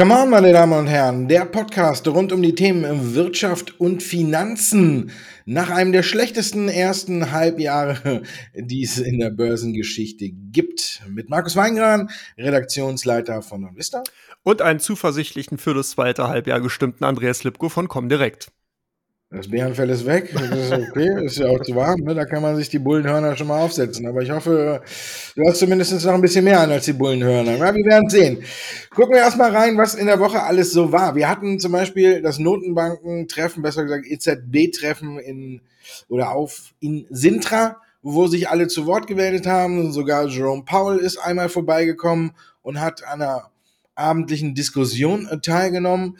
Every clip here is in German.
Come on, meine Damen und Herren, der Podcast rund um die Themen Wirtschaft und Finanzen. Nach einem der schlechtesten ersten Halbjahre, die es in der Börsengeschichte gibt. Mit Markus Weingran, Redaktionsleiter von Vista. Und einen zuversichtlichen für das zweite Halbjahr gestimmten Andreas Lipko von Comdirect. Das Bärenfell ist weg, das ist okay, ist ja auch zu warm, ne? da kann man sich die Bullenhörner schon mal aufsetzen. Aber ich hoffe, du hast zumindest noch ein bisschen mehr an als die Bullenhörner. Ja, wir werden sehen. Gucken wir erstmal rein, was in der Woche alles so war. Wir hatten zum Beispiel das Notenbanken-Treffen, besser gesagt EZB-Treffen in oder auf in Sintra, wo sich alle zu Wort gemeldet haben. Sogar Jerome Powell ist einmal vorbeigekommen und hat an einer abendlichen Diskussion teilgenommen.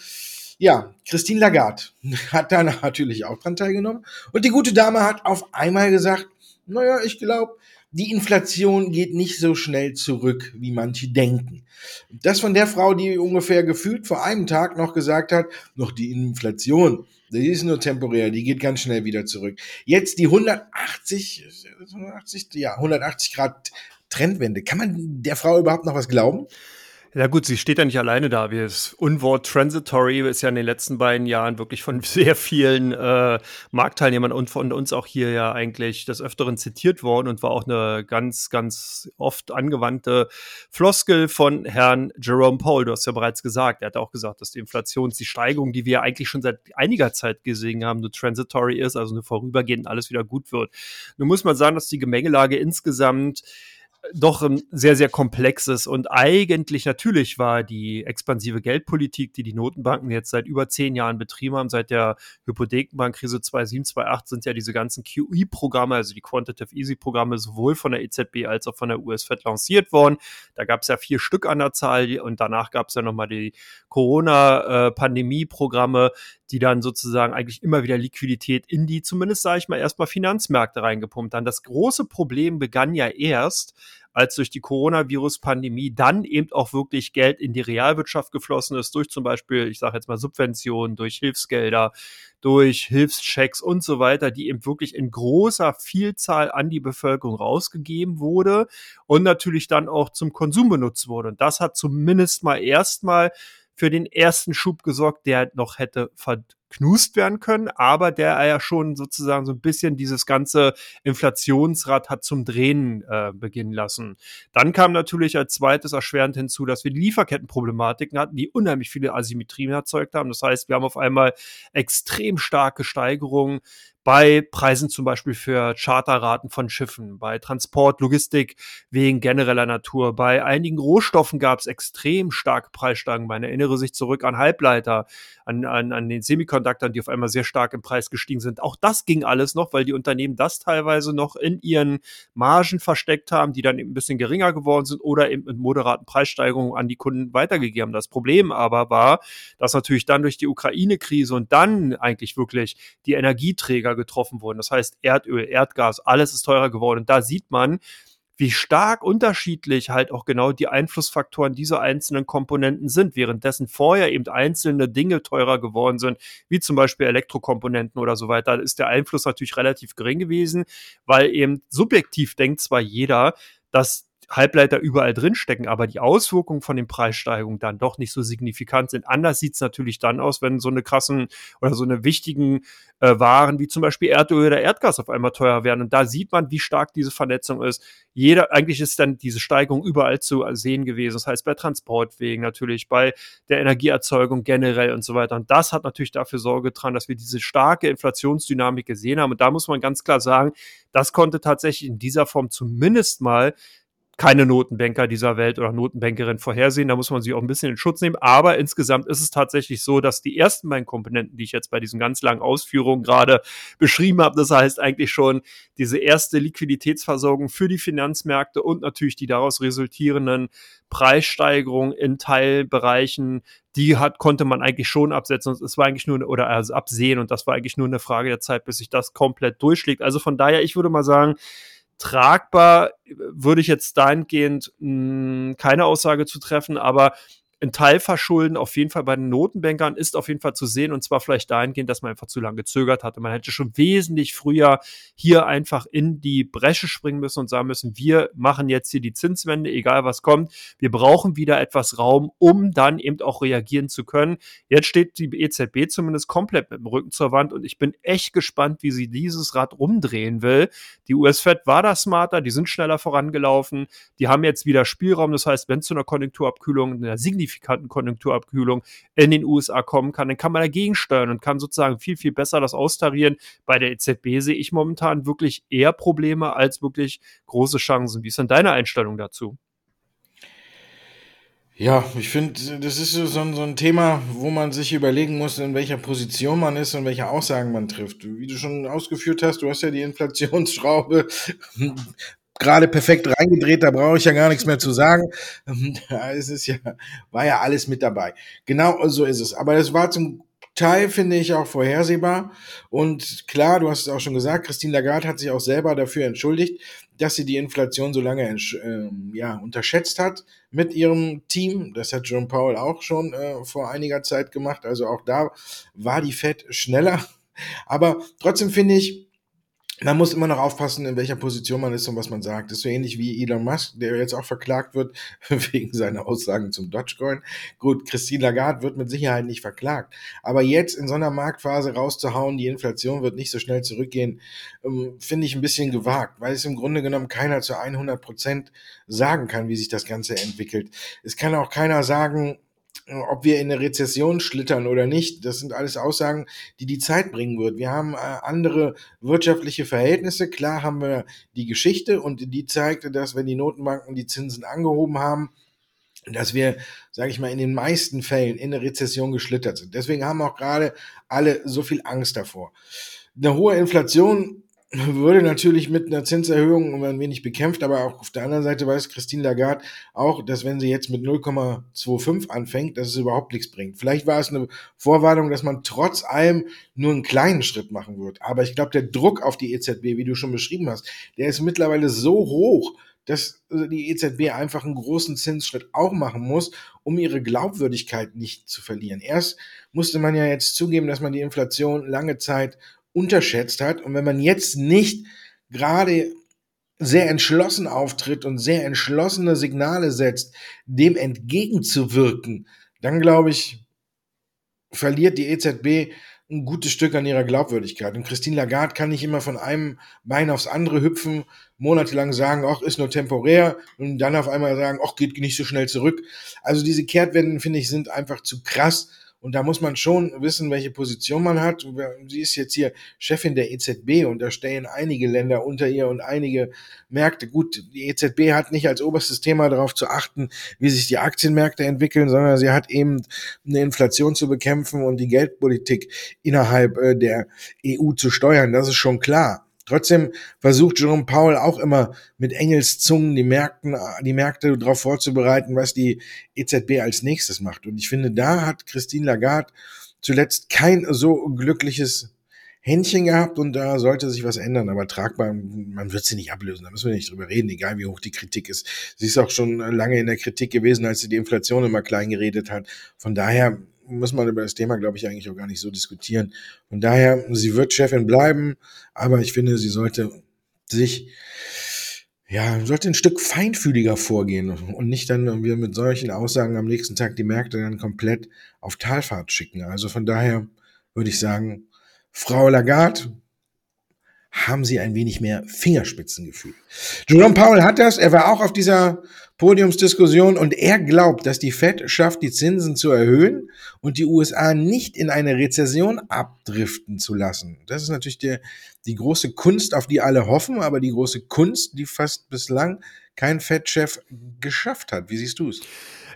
Ja, Christine Lagarde hat da natürlich auch dran teilgenommen. Und die gute Dame hat auf einmal gesagt, naja, ich glaube, die Inflation geht nicht so schnell zurück, wie manche denken. Das von der Frau, die ungefähr gefühlt vor einem Tag noch gesagt hat, noch die Inflation, die ist nur temporär, die geht ganz schnell wieder zurück. Jetzt die 180, 180 ja, 180 Grad Trendwende. Kann man der Frau überhaupt noch was glauben? Ja gut, sie steht ja nicht alleine da. Das Unwort Transitory ist ja in den letzten beiden Jahren wirklich von sehr vielen äh, Marktteilnehmern und von uns auch hier ja eigentlich des Öfteren zitiert worden und war auch eine ganz, ganz oft angewandte Floskel von Herrn Jerome Powell. Du hast ja bereits gesagt, er hat auch gesagt, dass die Inflation, die Steigerung, die wir eigentlich schon seit einiger Zeit gesehen haben, nur transitory ist, also nur vorübergehend alles wieder gut wird. Nun muss man sagen, dass die Gemengelage insgesamt doch ein sehr, sehr komplexes und eigentlich natürlich war die expansive Geldpolitik, die die Notenbanken jetzt seit über zehn Jahren betrieben haben, seit der Hypothekenbankkrise 2007, 2008 sind ja diese ganzen QE-Programme, also die Quantitative Easy-Programme sowohl von der EZB als auch von der US-Fed lanciert worden. Da gab es ja vier Stück an der Zahl und danach gab es ja nochmal die Corona-Pandemie-Programme, die dann sozusagen eigentlich immer wieder Liquidität in die, zumindest sage ich mal, erstmal Finanzmärkte reingepumpt haben. Das große Problem begann ja erst, als durch die Coronavirus-Pandemie dann eben auch wirklich Geld in die Realwirtschaft geflossen ist, durch zum Beispiel, ich sage jetzt mal Subventionen, durch Hilfsgelder, durch Hilfschecks und so weiter, die eben wirklich in großer Vielzahl an die Bevölkerung rausgegeben wurde und natürlich dann auch zum Konsum benutzt wurde. Und das hat zumindest mal erstmal für den ersten Schub gesorgt, der noch hätte verknust werden können, aber der ja schon sozusagen so ein bisschen dieses ganze Inflationsrad hat zum Drehen äh, beginnen lassen. Dann kam natürlich als zweites erschwerend hinzu, dass wir die Lieferkettenproblematiken hatten, die unheimlich viele Asymmetrien erzeugt haben. Das heißt, wir haben auf einmal extrem starke Steigerungen bei Preisen zum Beispiel für Charterraten von Schiffen, bei Transport, Logistik wegen genereller Natur. Bei einigen Rohstoffen gab es extrem starke Preissteigerungen. Man erinnere sich zurück an Halbleiter, an, an, an den Semiconductern, die auf einmal sehr stark im Preis gestiegen sind. Auch das ging alles noch, weil die Unternehmen das teilweise noch in ihren Margen versteckt haben, die dann eben ein bisschen geringer geworden sind oder eben mit moderaten Preissteigerungen an die Kunden weitergegeben haben. Das Problem aber war, dass natürlich dann durch die Ukraine-Krise und dann eigentlich wirklich die Energieträger günstiger getroffen wurden. Das heißt, Erdöl, Erdgas, alles ist teurer geworden. Und da sieht man, wie stark unterschiedlich halt auch genau die Einflussfaktoren dieser einzelnen Komponenten sind, währenddessen vorher eben einzelne Dinge teurer geworden sind, wie zum Beispiel Elektrokomponenten oder so weiter, ist der Einfluss natürlich relativ gering gewesen, weil eben subjektiv denkt zwar jeder, dass Halbleiter überall drinstecken, aber die Auswirkungen von den Preissteigerungen dann doch nicht so signifikant sind. Anders sieht es natürlich dann aus, wenn so eine krassen oder so eine wichtigen äh, Waren wie zum Beispiel Erdöl oder Erdgas auf einmal teuer werden. Und da sieht man, wie stark diese Vernetzung ist. Jeder, eigentlich ist dann diese Steigerung überall zu sehen gewesen. Das heißt, bei Transportwegen natürlich, bei der Energieerzeugung generell und so weiter. Und das hat natürlich dafür Sorge getragen, dass wir diese starke Inflationsdynamik gesehen haben. Und da muss man ganz klar sagen, das konnte tatsächlich in dieser Form zumindest mal keine Notenbanker dieser Welt oder Notenbankerin vorhersehen. Da muss man sich auch ein bisschen in Schutz nehmen. Aber insgesamt ist es tatsächlich so, dass die ersten beiden Komponenten, die ich jetzt bei diesen ganz langen Ausführungen gerade beschrieben habe, das heißt eigentlich schon diese erste Liquiditätsversorgung für die Finanzmärkte und natürlich die daraus resultierenden Preissteigerungen in Teilbereichen, die hat, konnte man eigentlich schon absetzen. Es war eigentlich nur, oder also absehen und das war eigentlich nur eine Frage der Zeit, bis sich das komplett durchschlägt. Also von daher, ich würde mal sagen, tragbar würde ich jetzt dahingehend mh, hm, keine Aussage zu treffen, aber ein Teilverschulden auf jeden Fall bei den Notenbankern ist auf jeden Fall zu sehen und zwar vielleicht dahingehend, dass man einfach zu lange gezögert hatte. Man hätte schon wesentlich früher hier einfach in die Bresche springen müssen und sagen müssen, wir machen jetzt hier die Zinswende, egal was kommt. Wir brauchen wieder etwas Raum, um dann eben auch reagieren zu können. Jetzt steht die EZB zumindest komplett mit dem Rücken zur Wand und ich bin echt gespannt, wie sie dieses Rad rumdrehen will. Die US-Fed war da smarter, die sind schneller vorangelaufen, die haben jetzt wieder Spielraum. Das heißt, wenn zu einer Konjunkturabkühlung, einer signifikanten Konjunkturabkühlung in den USA kommen kann, dann kann man dagegen steuern und kann sozusagen viel, viel besser das austarieren. Bei der EZB sehe ich momentan wirklich eher Probleme als wirklich große Chancen. Wie ist denn deine Einstellung dazu? Ja, ich finde, das ist so, so, ein Thema, wo man sich überlegen muss, in welcher Position man ist und welche Aussagen man trifft. Wie du schon ausgeführt hast, du hast ja die Inflationsschraube gerade perfekt reingedreht, da brauche ich ja gar nichts mehr zu sagen. es ist ja, war ja alles mit dabei. Genau so ist es. Aber das war zum Teil, finde ich, auch vorhersehbar. Und klar, du hast es auch schon gesagt, Christine Lagarde hat sich auch selber dafür entschuldigt, dass sie die Inflation so lange äh, ja, unterschätzt hat mit ihrem Team. Das hat John Powell auch schon äh, vor einiger Zeit gemacht. Also auch da war die Fed schneller. Aber trotzdem finde ich, man muss immer noch aufpassen, in welcher Position man ist und was man sagt. Das ist so ähnlich wie Elon Musk, der jetzt auch verklagt wird wegen seiner Aussagen zum Dogecoin. Gut, Christine Lagarde wird mit Sicherheit nicht verklagt. Aber jetzt in so einer Marktphase rauszuhauen, die Inflation wird nicht so schnell zurückgehen, ähm, finde ich ein bisschen gewagt, weil es im Grunde genommen keiner zu 100 Prozent sagen kann, wie sich das Ganze entwickelt. Es kann auch keiner sagen, ob wir in eine Rezession schlittern oder nicht, das sind alles Aussagen, die die Zeit bringen wird. Wir haben äh, andere wirtschaftliche Verhältnisse. Klar haben wir die Geschichte und die zeigte, dass wenn die Notenbanken die Zinsen angehoben haben, dass wir, sage ich mal, in den meisten Fällen in eine Rezession geschlittert sind. Deswegen haben auch gerade alle so viel Angst davor. Eine hohe Inflation würde natürlich mit einer Zinserhöhung ein wenig bekämpft, aber auch auf der anderen Seite weiß Christine Lagarde auch, dass wenn sie jetzt mit 0,25 anfängt, dass es überhaupt nichts bringt. Vielleicht war es eine Vorwarnung, dass man trotz allem nur einen kleinen Schritt machen wird. Aber ich glaube, der Druck auf die EZB, wie du schon beschrieben hast, der ist mittlerweile so hoch, dass die EZB einfach einen großen Zinsschritt auch machen muss, um ihre Glaubwürdigkeit nicht zu verlieren. Erst musste man ja jetzt zugeben, dass man die Inflation lange Zeit unterschätzt hat. Und wenn man jetzt nicht gerade sehr entschlossen auftritt und sehr entschlossene Signale setzt, dem entgegenzuwirken, dann glaube ich, verliert die EZB ein gutes Stück an ihrer Glaubwürdigkeit. Und Christine Lagarde kann nicht immer von einem Bein aufs andere hüpfen, monatelang sagen, ach, ist nur temporär und dann auf einmal sagen, ach, geht nicht so schnell zurück. Also diese Kehrtwenden, finde ich, sind einfach zu krass und da muss man schon wissen, welche Position man hat. Sie ist jetzt hier Chefin der EZB und da stehen einige Länder unter ihr und einige Märkte. Gut, die EZB hat nicht als oberstes Thema darauf zu achten, wie sich die Aktienmärkte entwickeln, sondern sie hat eben eine Inflation zu bekämpfen und die Geldpolitik innerhalb äh, der EU zu steuern. Das ist schon klar. Trotzdem versucht Jerome Powell auch immer mit Engelszungen die, Märkten, die Märkte darauf vorzubereiten, was die EZB als nächstes macht. Und ich finde, da hat Christine Lagarde zuletzt kein so glückliches Händchen gehabt und da sollte sich was ändern. Aber tragbar, man wird sie nicht ablösen, da müssen wir nicht drüber reden, egal wie hoch die Kritik ist. Sie ist auch schon lange in der Kritik gewesen, als sie die Inflation immer klein geredet hat. Von daher muss man über das Thema, glaube ich, eigentlich auch gar nicht so diskutieren. Von daher, sie wird Chefin bleiben, aber ich finde, sie sollte sich ja, sollte ein Stück feinfühliger vorgehen und nicht dann wir mit solchen Aussagen am nächsten Tag die Märkte dann komplett auf Talfahrt schicken. Also von daher würde ich sagen, Frau Lagarde, haben sie ein wenig mehr Fingerspitzengefühl. Jerome Powell hat das, er war auch auf dieser Podiumsdiskussion und er glaubt, dass die Fed schafft, die Zinsen zu erhöhen und die USA nicht in eine Rezession abdriften zu lassen. Das ist natürlich der, die große Kunst, auf die alle hoffen, aber die große Kunst, die fast bislang kein Fed-Chef geschafft hat. Wie siehst du es?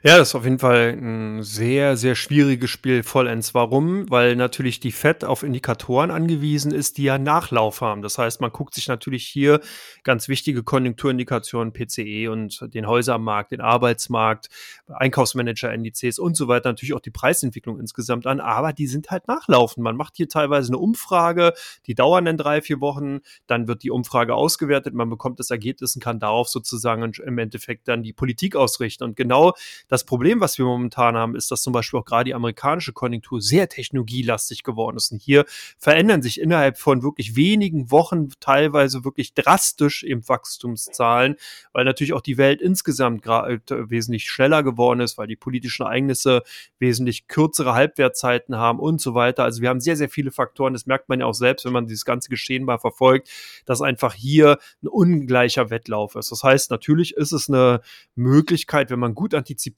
Ja, das ist auf jeden Fall ein sehr, sehr schwieriges Spiel vollends. Warum? Weil natürlich die FED auf Indikatoren angewiesen ist, die ja Nachlauf haben. Das heißt, man guckt sich natürlich hier ganz wichtige Konjunkturindikationen, PCE und den Häusermarkt, den Arbeitsmarkt, Einkaufsmanager-Indizes und so weiter, natürlich auch die Preisentwicklung insgesamt an. Aber die sind halt nachlaufen. Man macht hier teilweise eine Umfrage, die dauern dann drei, vier Wochen. Dann wird die Umfrage ausgewertet. Man bekommt das Ergebnis und kann darauf sozusagen im Endeffekt dann die Politik ausrichten. Und genau Das Problem, was wir momentan haben, ist, dass zum Beispiel auch gerade die amerikanische Konjunktur sehr technologielastig geworden ist. Und hier verändern sich innerhalb von wirklich wenigen Wochen teilweise wirklich drastisch eben Wachstumszahlen, weil natürlich auch die Welt insgesamt äh, wesentlich schneller geworden ist, weil die politischen Ereignisse wesentlich kürzere Halbwertzeiten haben und so weiter. Also wir haben sehr, sehr viele Faktoren. Das merkt man ja auch selbst, wenn man dieses ganze Geschehen mal verfolgt, dass einfach hier ein ungleicher Wettlauf ist. Das heißt, natürlich ist es eine Möglichkeit, wenn man gut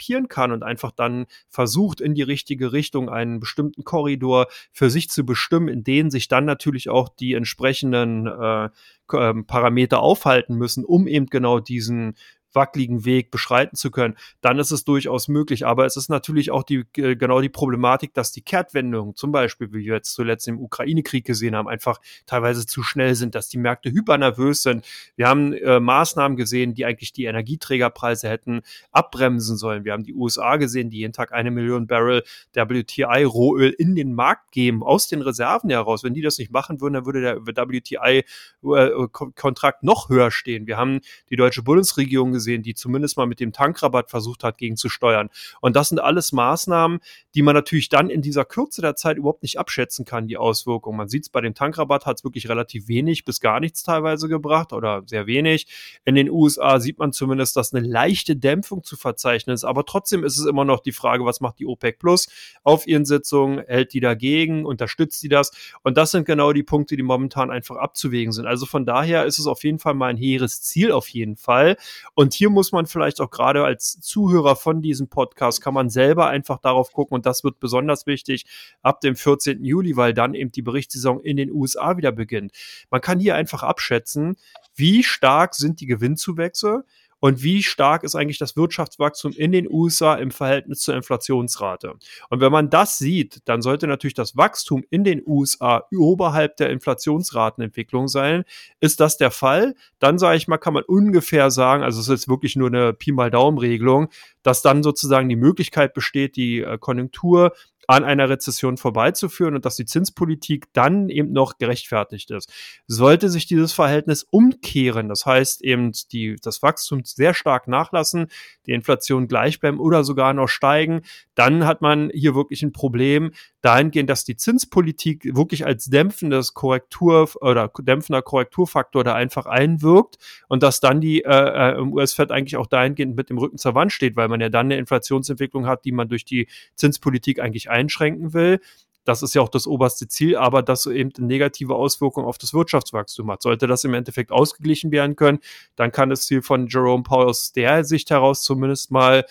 antizipieren kann und einfach dann versucht, in die richtige Richtung einen bestimmten Korridor für sich zu bestimmen, in denen sich dann natürlich auch die entsprechenden äh, ähm, Parameter aufhalten müssen, um eben genau diesen wackeligen Weg beschreiten zu können, dann ist es durchaus möglich. Aber es ist natürlich auch die, äh, genau die Problematik, dass die Kehrtwendungen, zum Beispiel, wie wir jetzt zuletzt im Ukraine-Krieg gesehen haben, einfach teilweise zu schnell sind, dass die Märkte hypernervös sind. Wir haben äh, Maßnahmen gesehen, die eigentlich die Energieträgerpreise hätten abbremsen sollen. Wir haben die USA gesehen, die jeden Tag eine Million Barrel WTI-Rohöl in den Markt geben, aus den Reserven heraus. Wenn die das nicht machen würden, dann würde der WTI-Kontrakt äh, noch höher stehen. Wir haben die deutsche Bundesregierung gesehen, gesehen, die zumindest mal mit dem Tankrabatt versucht hat, gegenzusteuern. Und das sind alles Maßnahmen, die man natürlich dann in dieser Kürze der Zeit überhaupt nicht abschätzen kann, die Auswirkungen. Man sieht es bei dem Tankrabatt, hat es wirklich relativ wenig bis gar nichts teilweise gebracht oder sehr wenig. In den USA sieht man zumindest, dass eine leichte Dämpfung zu verzeichnen ist, aber trotzdem ist es immer noch die Frage, was macht die OPEC Plus auf ihren Sitzungen, hält die dagegen, unterstützt die das? Und das sind genau die Punkte, die momentan einfach abzuwägen sind. Also von daher ist es auf jeden Fall mal ein hehres Ziel auf jeden Fall. Und hier muss man vielleicht auch gerade als Zuhörer von diesem Podcast, kann man selber einfach darauf gucken und das wird besonders wichtig ab dem 14. Juli, weil dann eben die Berichtssaison in den USA wieder beginnt. Man kann hier einfach abschätzen, wie stark sind die Gewinnzuwächse, und wie stark ist eigentlich das Wirtschaftswachstum in den USA im Verhältnis zur Inflationsrate. Und wenn man das sieht, dann sollte natürlich das Wachstum in den USA oberhalb der Inflationsratenentwicklung sein. Ist das der Fall? Dann sage ich mal, kann man ungefähr sagen, also es ist wirklich nur eine Pi mal Daumen-Regelung, dass dann sozusagen die Möglichkeit besteht, die äh, Konjunktur an einer Rezession vorbeizuführen und dass die Zinspolitik dann eben noch gerechtfertigt ist. Sollte sich dieses Verhältnis umkehren, das heißt eben die, das Wachstum sehr stark nachlassen, die Inflation gleich bleiben oder sogar noch steigen, dann hat man hier wirklich ein Problem dahingehend, dass die Zinspolitik wirklich als dämpfendes Korrektur oder dämpfender Korrekturfaktor da einfach einwirkt und dass dann die äh, äh US-Fed eigentlich auch dahingehend mit dem Rücken zur Wand steht, weil man ja dann eine Inflationsentwicklung hat, die man durch die Zinspolitik eigentlich einschränken will. Das ist ja auch das oberste Ziel, aber das eben negative Auswirkung auf das Wirtschaftswachstum hat. Sollte das im Endeffekt ausgeglichen werden können, dann kann das Ziel von Jerome Powell aus der Sicht heraus zumindest mal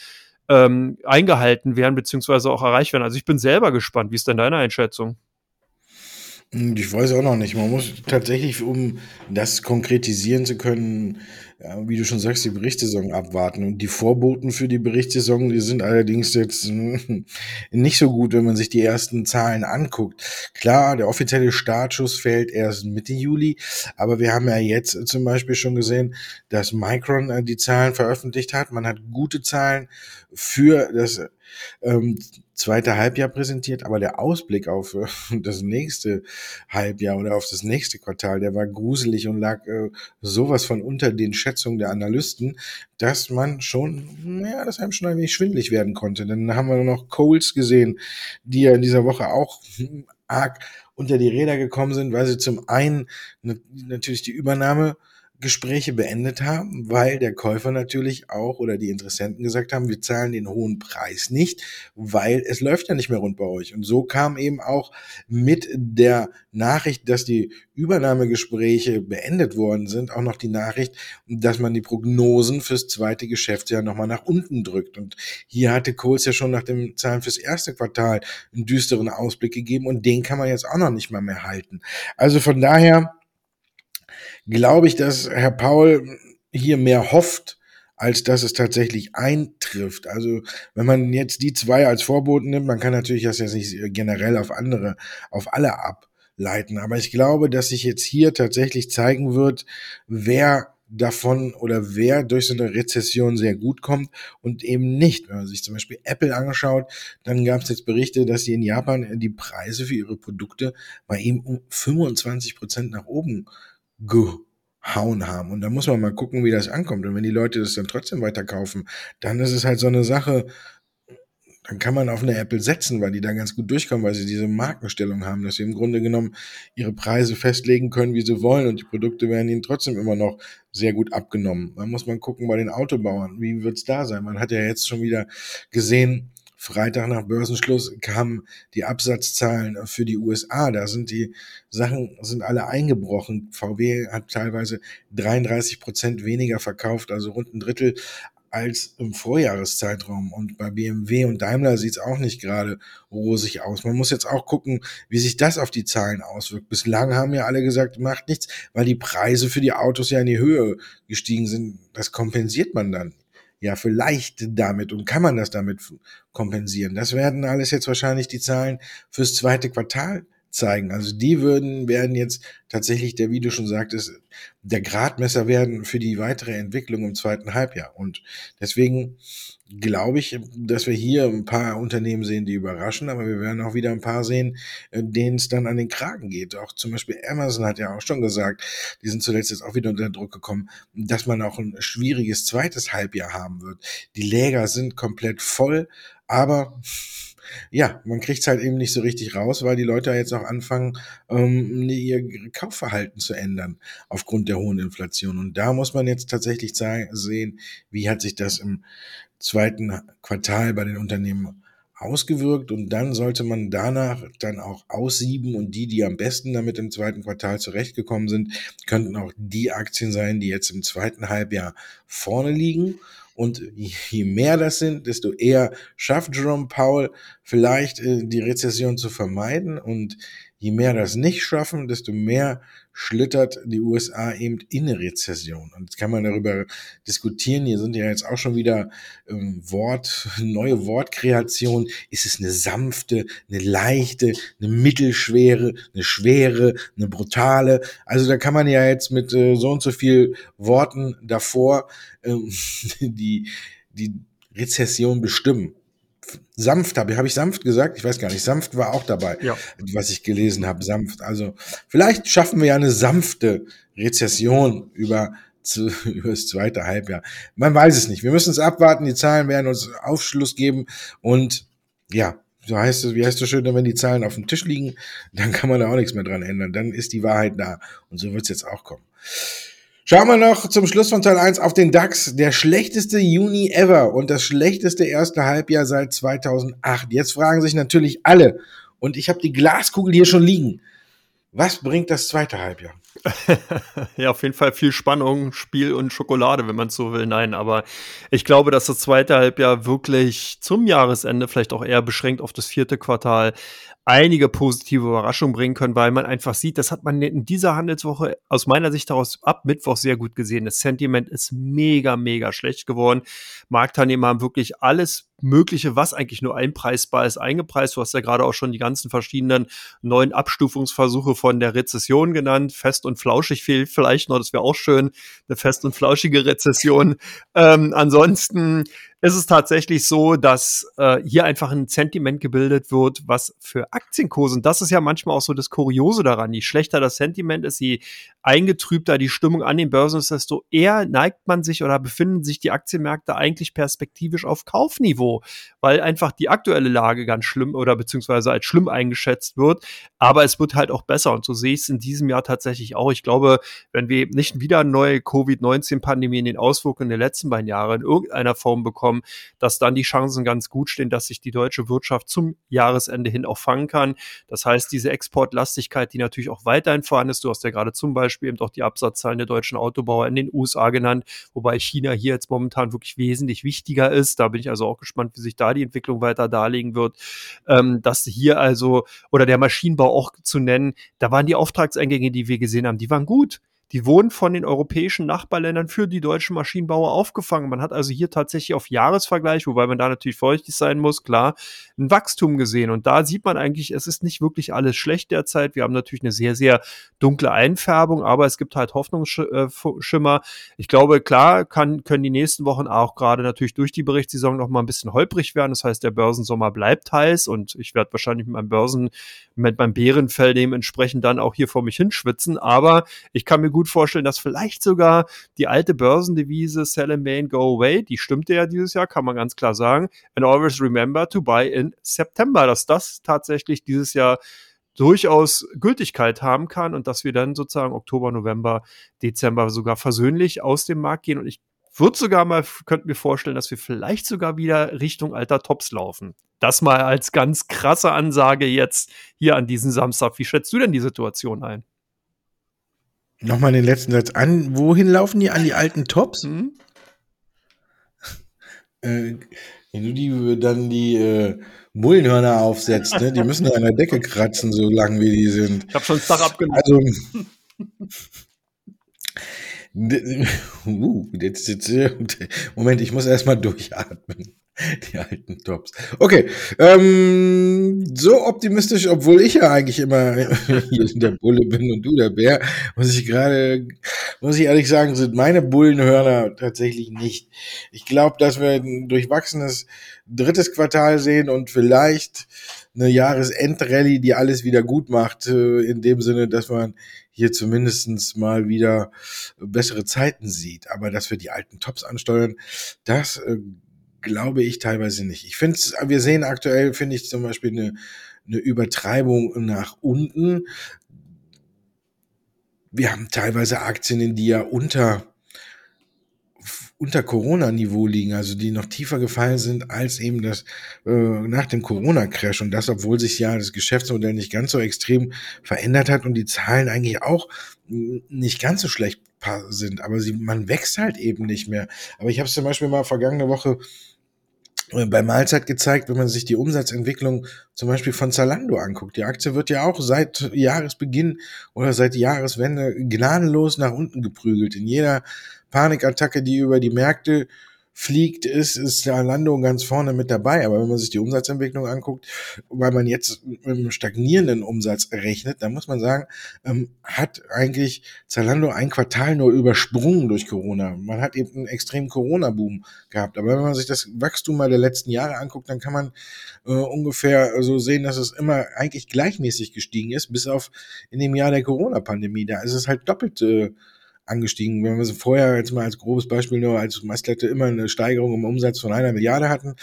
ähm, eingehalten werden, beziehungsweise auch erreicht werden. Also ich bin selber gespannt. Wie ist denn deine Einschätzung? Hm, ich weiß auch noch nicht. Man muss tatsächlich, um das konkretisieren zu können, wie du schon sagst, die Berichtssaison abwarten. Und die Vorboten für die Berichtssaison, die sind allerdings jetzt nicht so gut, wenn man sich die ersten Zahlen anguckt. Klar, der offizielle Startschuss fällt erst Mitte Juli, aber wir haben ja jetzt zum Beispiel schon gesehen, dass Micron äh, die Zahlen veröffentlicht hat. Man hat gute Zahlen für das ähm, zweite Halbjahr präsentiert, aber der Ausblick auf äh, das nächste Halbjahr oder auf das nächste Quartal, der war gruselig und lag äh, sowas von unter den Schätzungen der Analysten, dass man schon, ja, dass einem schon ein wenig schwindlig werden konnte. Dann haben wir noch Coles gesehen, die ja in dieser Woche auch arg unter die Räder gekommen sind, weil sie zum einen natürlich die Übernahme Gespräche beendet haben, weil der Käufer natürlich auch oder die Interessenten gesagt haben, wir zahlen den hohen Preis nicht, weil es läuft ja nicht mehr rund bei euch. Und so kam eben auch mit der Nachricht, dass die Übernahmegespräche beendet worden sind, auch noch die Nachricht, dass man die Prognosen fürs zweite Geschäftsjahr nochmal nach unten drückt. Und hier hatte Kohls ja schon nach dem Zahlen fürs erste Quartal einen düsteren Ausblick gegeben und den kann man jetzt auch noch nicht mal mehr halten. Also von daher, glaube ich, dass Herr Paul hier mehr hofft, als dass es tatsächlich eintrifft. Also wenn man jetzt die zwei als Vorboten nimmt, man kann natürlich das jetzt nicht generell auf andere, auf alle ableiten. Aber ich glaube, dass sich jetzt hier tatsächlich zeigen wird, wer davon oder wer durch so eine Rezession sehr gut kommt und eben nicht. Wenn man sich zum Beispiel Apple angeschaut, dann gab es jetzt Berichte, dass sie in Japan die Preise für ihre Produkte bei ihm um 25 Prozent nach oben gehauen haben. Und da muss man mal gucken, wie das ankommt. Und wenn die Leute das dann trotzdem weiterkaufen, dann ist es halt so eine Sache, dann kann man auf eine Apple setzen, weil die da ganz gut durchkommen, weil sie diese Markenstellung haben, dass sie im Grunde genommen ihre Preise festlegen können, wie sie wollen und die Produkte werden ihnen trotzdem immer noch sehr gut abgenommen. Da muss man gucken bei den Autobauern, wie wird's da sein? Man hat ja jetzt schon wieder gesehen, Freitag nach Börsenschluss kamen die Absatzzahlen für die USA. Da sind die Sachen sind alle eingebrochen. VW hat teilweise 33 Prozent weniger verkauft, also rund ein Drittel als im Vorjahreszeitraum. Und bei BMW und Daimler sieht es auch nicht gerade rosig aus. Man muss jetzt auch gucken, wie sich das auf die Zahlen auswirkt. Bislang haben ja alle gesagt, macht nichts, weil die Preise für die Autos ja in die Höhe gestiegen sind. Das kompensiert man dann ja vielleicht damit und kann man das damit kompensieren. Das werden alles jetzt wahrscheinlich die Zahlen fürs zweite Quartal zeigen. Also die würden, werden jetzt tatsächlich, der, wie du schon sagtest, der Gradmesser werden für die weitere Entwicklung im zweiten Halbjahr. Und deswegen glaube ich, dass wir hier ein paar Unternehmen sehen, die überraschen, aber wir werden auch wieder ein paar sehen, äh, denen es dann an den Kragen geht. Auch zum Beispiel Amazon hat ja auch schon gesagt, die sind zuletzt jetzt auch wieder unter Druck gekommen, dass man auch ein schwieriges zweites Halbjahr haben wird. Die Läger sind komplett voll, aber ja, man kriegt es halt eben nicht so richtig raus, weil die Leute jetzt auch anfangen, ähm, ihr Kaufverhalten zu ändern aufgrund der hohen Inflation. Und da muss man jetzt tatsächlich sehen, wie hat sich das im zweiten Quartal bei den Unternehmen ausgewirkt. Und dann sollte man danach dann auch aussieben. Und die, die am besten damit im zweiten Quartal zurechtgekommen sind, könnten auch die Aktien sein, die jetzt im zweiten Halbjahr vorne liegen und je mehr das sind, desto eher schafft Jerome Powell vielleicht äh, die Rezession zu vermeiden. Und je mehr das nicht schaffen, desto mehr schlittert die USA eben in eine Rezession. Und jetzt kann man darüber diskutieren. Hier sind ja jetzt auch schon wieder ähm, Wort, neue Wortkreationen. Ist es eine sanfte, eine leichte, eine mittelschwere, eine schwere, eine brutale? Also da kann man ja jetzt mit äh, so und so viel Worten davor ähm, die, die Rezession bestimmen sanft habe. Habe ich sanft gesagt? Ich weiß gar nicht. Sanft war auch dabei, ja. was ich gelesen habe. Sanft. Also vielleicht schaffen wir ja eine sanfte Rezession über zu, über das zweite Halbjahr. Man weiß es nicht. Wir müssen es abwarten. Die Zahlen werden uns Aufschluss geben und ja, so heißt es, wie heißt es schön, wenn die Zahlen auf dem Tisch liegen, dann kann man da auch nichts mehr dran ändern. Dann ist die Wahrheit da. Und so wird es jetzt auch kommen. Schauen wir noch zum Schluss von Teil 1 auf den DAX. Der schlechteste Juni ever und das schlechteste erste Halbjahr seit 2008. Jetzt fragen sich natürlich alle, und ich habe die Glaskugel hier schon liegen, was bringt das zweite Halbjahr? ja, auf jeden Fall viel Spannung, Spiel und Schokolade, wenn man so will. Nein, aber ich glaube, dass das zweite Halbjahr wirklich zum Jahresende, vielleicht auch eher beschränkt auf das vierte Quartal, einige positive Überraschungen bringen können, weil man einfach sieht, das hat man in dieser Handelswoche aus meiner Sicht daraus ab Mittwoch sehr gut gesehen. Das Sentiment ist mega, mega schlecht geworden. Marktteilnehmer haben wirklich alles Mögliche, was eigentlich nur einpreisbar ist, eingepreist. Du hast ja gerade auch schon die ganzen verschiedenen neuen Abstufungsversuche von der Rezession genannt. Fest und flauschig fehlt vielleicht noch, das wäre auch schön, eine fest und flauschige Rezession. Ähm, ansonsten ist es tatsächlich so, dass äh, hier einfach ein Sentiment gebildet wird, was für Aktienkurse, und das ist ja manchmal auch so das Kuriose daran, je schlechter das Sentiment ist, je eingetrübter die Stimmung an den Börsen ist, desto eher neigt man sich oder befinden sich die Aktienmärkte eigentlich perspektivisch auf Kaufniveau, weil einfach die aktuelle Lage ganz schlimm oder beziehungsweise als schlimm eingeschätzt wird. Aber es wird halt auch besser und so sehe ich es in diesem Jahr tatsächlich auch. Ich glaube, wenn wir nicht wieder eine neue Covid-19-Pandemie in den Auswirkungen der letzten beiden Jahre in irgendeiner Form bekommen, dass dann die Chancen ganz gut stehen, dass sich die deutsche Wirtschaft zum Jahresende hin auch fangen kann. Das heißt, diese Exportlastigkeit, die natürlich auch weiterhin vorhanden ist, du hast ja gerade zum Beispiel eben doch die Absatzzahlen der deutschen Autobauer in den USA genannt, wobei China hier jetzt momentan wirklich wesentlich wichtiger ist. Da bin ich also auch gespannt, wie sich da die Entwicklung weiter darlegen wird. Ähm, dass hier also, oder der Maschinenbau auch zu nennen, da waren die Auftragseingänge, die wir gesehen haben, die waren gut die wurden von den europäischen Nachbarländern für die deutschen Maschinenbauer aufgefangen. Man hat also hier tatsächlich auf Jahresvergleich, wobei man da natürlich feuchtig sein muss, klar, ein Wachstum gesehen. Und da sieht man eigentlich, es ist nicht wirklich alles schlecht derzeit. Wir haben natürlich eine sehr, sehr dunkle Einfärbung, aber es gibt halt Hoffnungsschimmer. Ich glaube, klar kann, können die nächsten Wochen auch gerade natürlich durch die Berichtssaison noch mal ein bisschen holprig werden. Das heißt, der Börsensommer bleibt heiß und ich werde wahrscheinlich mit meinem Börsen, mit meinem Bärenfell dementsprechend dann auch hier vor mich hinschwitzen. Aber ich kann mir gut vorstellen, dass vielleicht sogar die alte Börsendevise Sell in Main, Go Away, die stimmte ja dieses Jahr, kann man ganz klar sagen. And always remember to buy in September, dass das tatsächlich dieses Jahr durchaus Gültigkeit haben kann und dass wir dann sozusagen Oktober, November, Dezember sogar versöhnlich aus dem Markt gehen. Und ich würde sogar mal, könnten mir vorstellen, dass wir vielleicht sogar wieder Richtung alter Tops laufen. Das mal als ganz krasse Ansage jetzt hier an diesem Samstag. Wie schätzt du denn die Situation ein? Nochmal den letzten Satz an. Wohin laufen die? An die alten Tops? Mhm. äh, wenn du die dann die äh, Mullenhörner aufsetzt, ne? die müssen an der Decke kratzen, so lang wie die sind. Ich habe schon das Dach abgenommen. Also, uh, jetzt, jetzt, Moment, ich muss erstmal durchatmen. Die alten Tops. Okay, ähm, so optimistisch, obwohl ich ja eigentlich immer hier der Bulle bin und du der Bär, muss ich gerade, muss ich ehrlich sagen, sind meine Bullenhörner tatsächlich nicht. Ich glaube, dass wir ein durchwachsenes drittes Quartal sehen und vielleicht eine Jahresendrallye, die alles wieder gut macht, äh, in dem Sinne, dass man hier zumindestens mal wieder bessere Zeiten sieht. Aber dass wir die alten Tops ansteuern, das äh, glaube ich teilweise nicht. Ich finde, wir sehen aktuell, finde ich zum Beispiel eine, eine Übertreibung nach unten. Wir haben teilweise Aktien, die ja unter unter Corona-Niveau liegen, also die noch tiefer gefallen sind als eben das äh, nach dem Corona-Crash und das, obwohl sich ja das Geschäftsmodell nicht ganz so extrem verändert hat und die Zahlen eigentlich auch nicht ganz so schlecht sind, aber sie, man wächst halt eben nicht mehr. Aber ich habe es zum Beispiel mal vergangene Woche äh, bei Mahlzeit gezeigt, wenn man sich die Umsatzentwicklung zum Beispiel von Zalando anguckt. Die Aktie wird ja auch seit Jahresbeginn oder seit Jahreswende gnadenlos nach unten geprügelt. In jeder Panikattacke, die über die Märkte fliegt, ist, ist Zalando ganz vorne mit dabei. Aber wenn man sich die Umsatzentwicklung anguckt, weil man jetzt mit einem stagnierenden Umsatz rechnet, dann muss man sagen, ähm, hat eigentlich Zalando ein Quartal nur übersprungen durch Corona. Man hat eben einen extremen Corona-Boom gehabt. Aber wenn man sich das Wachstum mal der letzten Jahre anguckt, dann kann man äh, ungefähr so sehen, dass es immer eigentlich gleichmäßig gestiegen ist, bis auf in dem Jahr der Corona-Pandemie. Da ist es halt doppelt äh, angestiegen. Wenn wir so vorher jetzt mal als grobes Beispiel nur als Messlatte immer eine Steigerung im Umsatz von einer Milliarde hatten,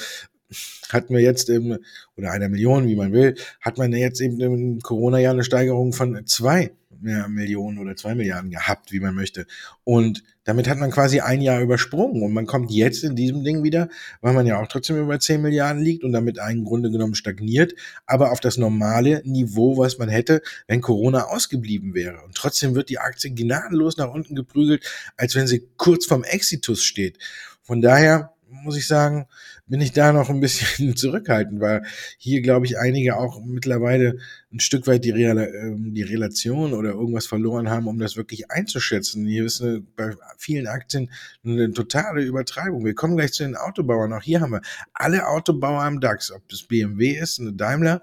hatten wir jetzt im, oder einer Million, wie man will, hat man jetzt eben im Corona-Jahr eine Steigerung von zwei Millionen oder zwei Milliarden gehabt, wie man möchte. Und damit hat man quasi ein Jahr übersprungen und man kommt jetzt in diesem Ding wieder, weil man ja auch trotzdem über zehn Milliarden liegt und damit im Grunde genommen stagniert, aber auf das normale Niveau, was man hätte, wenn Corona ausgeblieben wäre. Und trotzdem wird die Aktie gnadenlos nach unten geprügelt, als wenn sie kurz vorm Exitus steht. Von daher muss ich sagen, bin ich da noch ein bisschen zurückhaltend, weil hier, glaube ich, einige auch mittlerweile ein Stück weit die, Real, ähm, die Relation oder irgendwas verloren haben, um das wirklich einzuschätzen. Hier ist eine, bei vielen Aktien eine totale Übertreibung. Wir kommen gleich zu den Autobauern. Auch hier haben wir alle Autobauer am DAX, ob das BMW ist, eine Daimler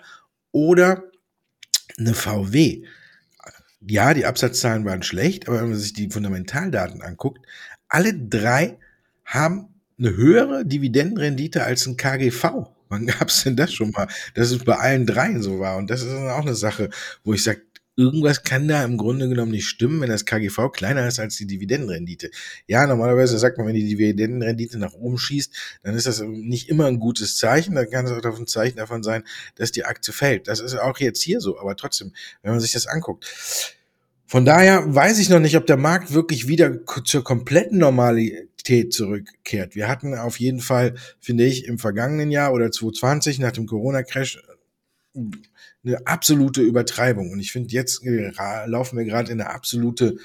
oder eine VW. Ja, die Absatzzahlen waren schlecht, aber wenn man sich die Fundamentaldaten anguckt, alle drei haben eine höhere Dividendenrendite als ein KGV. Wann gab's denn das schon mal? Dass es bei allen dreien so war. Und das ist dann auch eine Sache, wo ich sage, irgendwas kann da im Grunde genommen nicht stimmen, wenn das KGV kleiner ist als die Dividendenrendite. Ja, normalerweise sagt man, wenn die Dividendenrendite nach oben schießt, dann ist das nicht immer ein gutes Zeichen. Dann kann es auch ein Zeichen davon sein, dass die Aktie fällt. Das ist auch jetzt hier so. Aber trotzdem, wenn man sich das anguckt. Von daher weiß ich noch nicht, ob der Markt wirklich wieder zur kompletten Normalität Normalität zurückkehrt. Wir hatten auf jeden Fall, finde ich, im vergangenen Jahr oder 2020 nach dem Corona-Crash eine absolute Übertreibung. Und ich finde, jetzt laufen wir gerade in eine absolute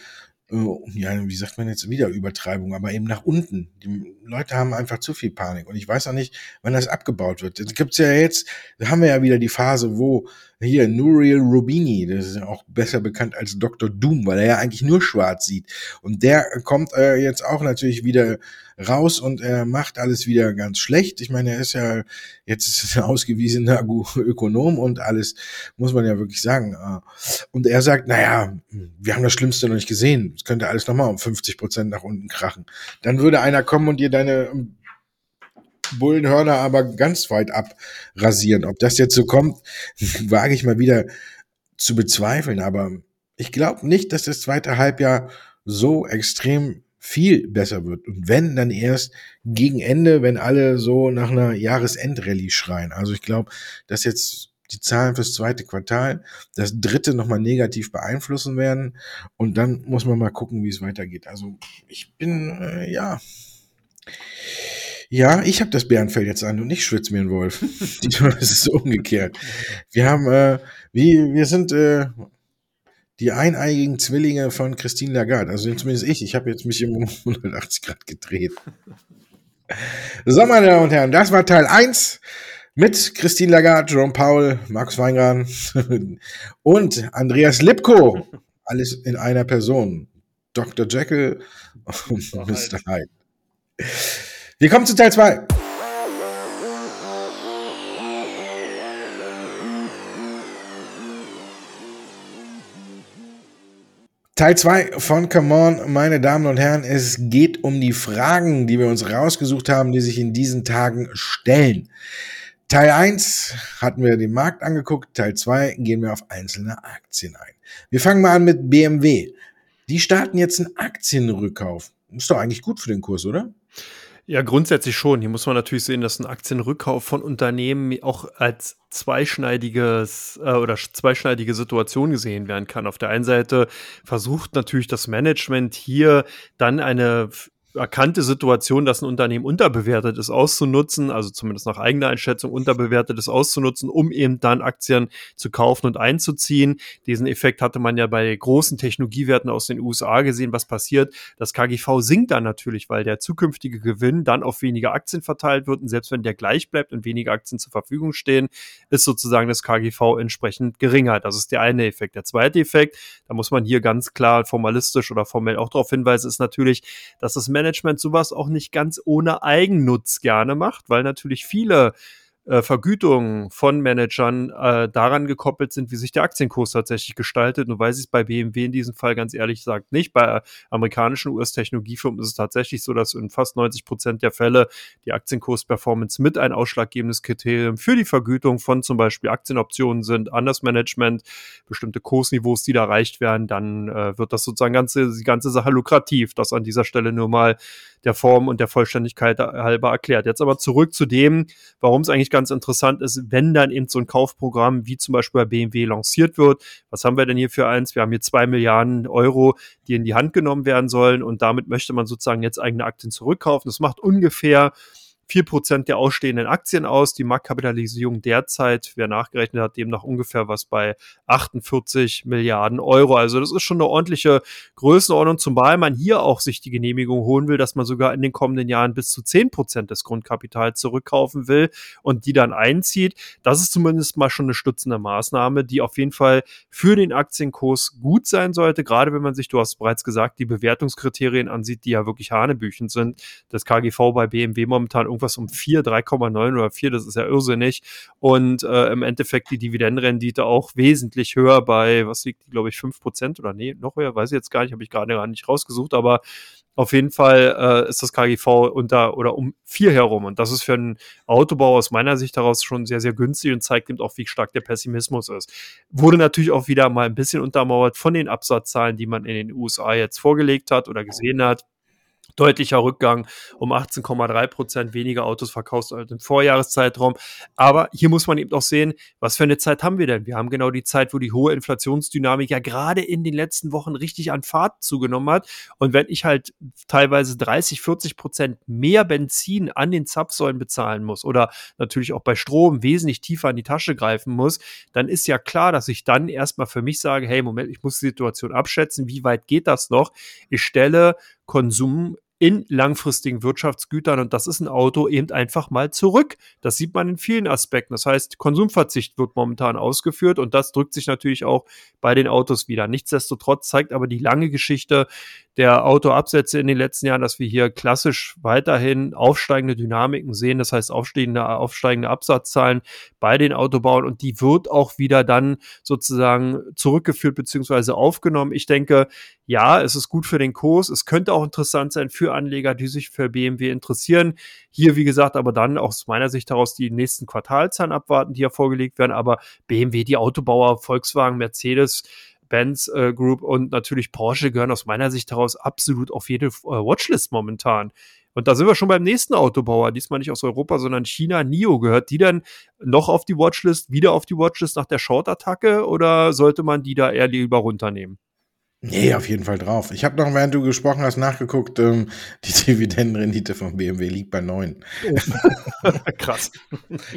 äh, ja, wie sagt man jetzt wieder Übertreibung, aber eben nach unten. Die Leute haben einfach zu viel Panik und ich weiß auch nicht, wann das abgebaut wird. Es gibt's ja jetzt, da haben wir ja wieder die Phase, wo hier Nuriel Rubini, das ist ja auch besser bekannt als Dr. Doom, weil er ja eigentlich nur schwarz sieht. Und der kommt äh, jetzt auch natürlich wieder raus und er macht alles wieder ganz schlecht. Ich meine, er ist ja jetzt ist ein ausgewiesener Ökonom und alles, muss man ja wirklich sagen. Äh. Und er sagt, naja, wir haben das Schlimmste noch nicht gesehen. Es könnte alles nochmal um 50 Prozent nach unten krachen. Dann würde einer kommen und dir deine ähm, Bullenhörner aber ganz weit abrasieren. Ob das jetzt so kommt, wage ich mal wieder zu bezweifeln. Aber ich glaube nicht, dass das zweite Halbjahr so extrem viel besser wird. Und wenn, dann erst gegen Ende, wenn alle so nach einer Jahresendrallye schreien. Also ich glaube, dass jetzt die Zahlen fürs zweite Quartal das dritte nochmal negativ beeinflussen werden. Und dann muss man mal gucken, wie es weitergeht. Also ich bin, äh, ja. Ja, ich habe das Bärenfell jetzt an und ich schwitze mir einen Wolf. es ist umgekehrt. Wir haben, äh, wie, wir sind, äh, die eineigigen Zwillinge von Christine Lagarde. Also zumindest ich. Ich habe jetzt mich um 180 Grad gedreht. So, meine Damen und Herren, das war Teil 1 mit Christine Lagarde, Jerome Paul, Markus Weingran und Andreas Lipko. Alles in einer Person. Dr. Jekyll und Mr. Hyde. Wir kommen zu Teil 2. Teil 2 von Come On, meine Damen und Herren. Es geht um die Fragen, die wir uns rausgesucht haben, die sich in diesen Tagen stellen. Teil 1 hatten wir den Markt angeguckt, Teil 2 gehen wir auf einzelne Aktien ein. Wir fangen mal an mit BMW. Die starten jetzt einen Aktienrückkauf. Ist doch eigentlich gut für den Kurs, oder? Ja, grundsätzlich schon. Hier muss man natürlich sehen, dass ein Aktienrückkauf von Unternehmen auch als zweischneidiges äh, oder zweischneidige Situation gesehen werden kann. Auf der einen Seite versucht natürlich das Management hier dann eine erkannte Situation, dass ein Unternehmen unterbewertet ist, auszunutzen, also zumindest nach eigener Einschätzung unterbewertet ist, auszunutzen, um eben dann Aktien zu kaufen und einzuziehen. Diesen Effekt hatte man ja bei großen Technologiewerten aus den USA gesehen. Was passiert? Das KGV sinkt dann natürlich, weil der zukünftige Gewinn dann auf weniger Aktien verteilt wird und selbst wenn der gleich bleibt und weniger Aktien zur Verfügung stehen, ist sozusagen das KGV entsprechend geringer. Das ist der eine Effekt. Der zweite Effekt, da muss man hier ganz klar formalistisch oder formell auch darauf hinweisen, ist natürlich, dass das Management Management sowas auch nicht ganz ohne Eigennutz gerne macht, weil natürlich viele äh, Vergütungen von Managern äh, daran gekoppelt sind, wie sich der Aktienkurs tatsächlich gestaltet. Und weiß ich es bei BMW in diesem Fall ganz ehrlich gesagt nicht. Bei amerikanischen US-Technologiefirmen ist es tatsächlich so, dass in fast 90 Prozent der Fälle die Aktienkursperformance mit ein ausschlaggebendes Kriterium für die Vergütung von zum Beispiel Aktienoptionen sind, an das Management, bestimmte Kursniveaus, die da erreicht werden, dann äh, wird das sozusagen ganze, die ganze Sache lukrativ. Das an dieser Stelle nur mal der Form und der Vollständigkeit halber erklärt. Jetzt aber zurück zu dem, warum es eigentlich ganz interessant ist, wenn dann eben so ein Kaufprogramm wie zum Beispiel bei BMW lanciert wird. Was haben wir denn hier für eins? Wir haben hier zwei Milliarden Euro, die in die Hand genommen werden sollen und damit möchte man sozusagen jetzt eigene Aktien zurückkaufen. Das macht ungefähr 4% der ausstehenden Aktien aus. Die Marktkapitalisierung derzeit, wer nachgerechnet hat, demnach ungefähr was bei 48 Milliarden Euro. Also das ist schon eine ordentliche Größenordnung, zumal man hier auch sich die Genehmigung holen will, dass man sogar in den kommenden Jahren bis zu 10% des Grundkapitals zurückkaufen will und die dann einzieht. Das ist zumindest mal schon eine stützende Maßnahme, die auf jeden Fall für den Aktienkurs gut sein sollte, gerade wenn man sich, du hast bereits gesagt, die Bewertungskriterien ansieht, die ja wirklich hanebüchend sind. Das KGV bei BMW momentan irgendwas um 4, 3,9 oder 4, das ist ja irrsinnig. Und äh, im Endeffekt die Dividendenrendite auch wesentlich höher bei, was liegt die, glaube ich, 5 Prozent oder nee, noch höher, weiß ich jetzt gar nicht, habe ich gerade gar nicht rausgesucht, aber auf jeden Fall äh, ist das KGV unter oder um vier herum. Und das ist für einen Autobau aus meiner Sicht daraus schon sehr, sehr günstig und zeigt eben auch, wie stark der Pessimismus ist. Wurde natürlich auch wieder mal ein bisschen untermauert von den Absatzzahlen, die man in den USA jetzt vorgelegt hat oder gesehen hat deutlicher Rückgang um 18,3 Prozent weniger Autos verkauft als im Vorjahreszeitraum. Aber hier muss man eben auch sehen, was für eine Zeit haben wir denn? Wir haben genau die Zeit, wo die hohe Inflationsdynamik ja gerade in den letzten Wochen richtig an Fahrt zugenommen hat. Und wenn ich halt teilweise 30, 40 Prozent mehr Benzin an den Zapfsäulen bezahlen muss oder natürlich auch bei Strom wesentlich tiefer in die Tasche greifen muss, dann ist ja klar, dass ich dann erstmal für mich sage, hey, Moment, ich muss die Situation abschätzen, wie weit geht das noch? Ich stelle Konsum in langfristigen Wirtschaftsgütern und das ist ein Auto eben einfach mal zurück. Das sieht man in vielen Aspekten. Das heißt, Konsumverzicht wird momentan ausgeführt und das drückt sich natürlich auch bei den Autos wieder. Nichtsdestotrotz zeigt aber die lange Geschichte der Autoabsätze in den letzten Jahren, dass wir hier klassisch weiterhin aufsteigende Dynamiken sehen, das heißt aufsteigende, aufsteigende Absatzzahlen bei den Autobauern und die wird auch wieder dann sozusagen zurückgeführt bzw. aufgenommen. Ich denke, ja, es ist gut für den Kurs. Es könnte auch interessant sein für Anleger, die sich für BMW interessieren. Hier, wie gesagt, aber dann aus meiner Sicht heraus die nächsten Quartalzahlen abwarten, die ja vorgelegt werden. Aber BMW, die Autobauer, Volkswagen, Mercedes, Benz äh, Group und natürlich Porsche gehören aus meiner Sicht daraus absolut auf jede äh, Watchlist momentan. Und da sind wir schon beim nächsten Autobauer, diesmal nicht aus Europa, sondern China, NIO. Gehört die dann noch auf die Watchlist, wieder auf die Watchlist nach der Short-Attacke oder sollte man die da eher lieber runternehmen? Nee, auf jeden Fall drauf. Ich habe noch, während du gesprochen hast, nachgeguckt, ähm, die Dividendenrendite von BMW liegt bei 9. Oh. Krass.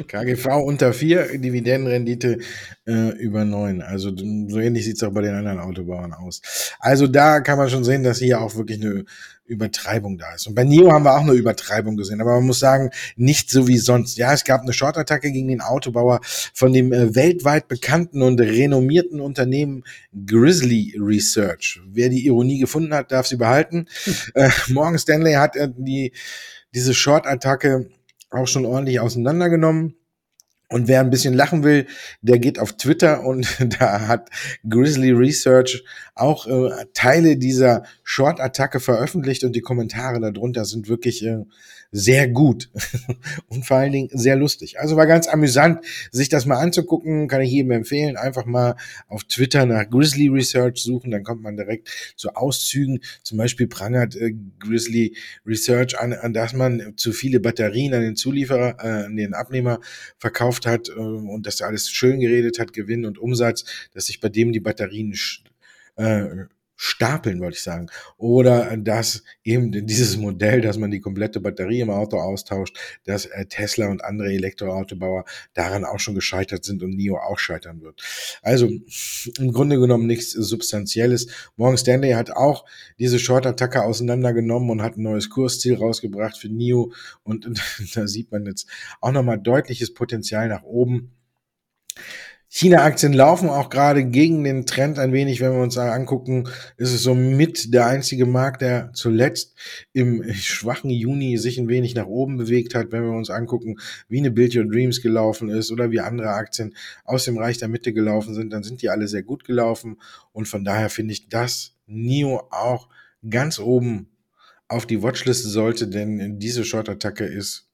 KGV unter 4, Dividendenrendite äh, über 9. Also so ähnlich sieht's auch bei den anderen Autobauern aus. Also da kann man schon sehen, dass hier auch wirklich eine Übertreibung da ist. Und bei Nio haben wir auch eine Übertreibung gesehen, aber man muss sagen, nicht so wie sonst. Ja, es gab eine Short-Attacke gegen den Autobauer von dem äh, weltweit bekannten und renommierten Unternehmen Grizzly Research. Wer die Ironie gefunden hat, darf sie behalten. äh, Morgan Stanley hat äh, die, diese Short-Attacke auch schon ordentlich auseinandergenommen. Und wer ein bisschen lachen will, der geht auf Twitter und da hat Grizzly Research auch äh, Teile dieser Short-Attacke veröffentlicht und die Kommentare darunter sind wirklich äh, sehr gut und vor allen Dingen sehr lustig. Also war ganz amüsant, sich das mal anzugucken, kann ich jedem empfehlen. Einfach mal auf Twitter nach Grizzly Research suchen, dann kommt man direkt zu Auszügen. Zum Beispiel prangert äh, Grizzly Research an, an, dass man zu viele Batterien an den Zulieferer, äh, an den Abnehmer verkauft hat äh, und dass er alles schön geredet hat, Gewinn und Umsatz, dass sich bei dem die Batterien äh, stapeln, wollte ich sagen. Oder dass eben dieses Modell, dass man die komplette Batterie im Auto austauscht, dass äh, Tesla und andere Elektroautobauer daran auch schon gescheitert sind und NIO auch scheitern wird. Also im Grunde genommen nichts Substanzielles. Morgan Stanley hat auch diese Short-Attacke auseinandergenommen und hat ein neues Kursziel rausgebracht für NIO und da sieht man jetzt auch nochmal deutliches Potenzial nach oben. China-Aktien laufen auch gerade gegen den Trend ein wenig, wenn wir uns angucken, ist es so mit der einzige Markt, der zuletzt im schwachen Juni sich ein wenig nach oben bewegt hat, wenn wir uns angucken, wie eine Build Your Dreams gelaufen ist oder wie andere Aktien aus dem Reich der Mitte gelaufen sind, dann sind die alle sehr gut gelaufen. Und von daher finde ich, dass NIO auch ganz oben auf die Watchliste sollte, denn diese Short-Attacke ist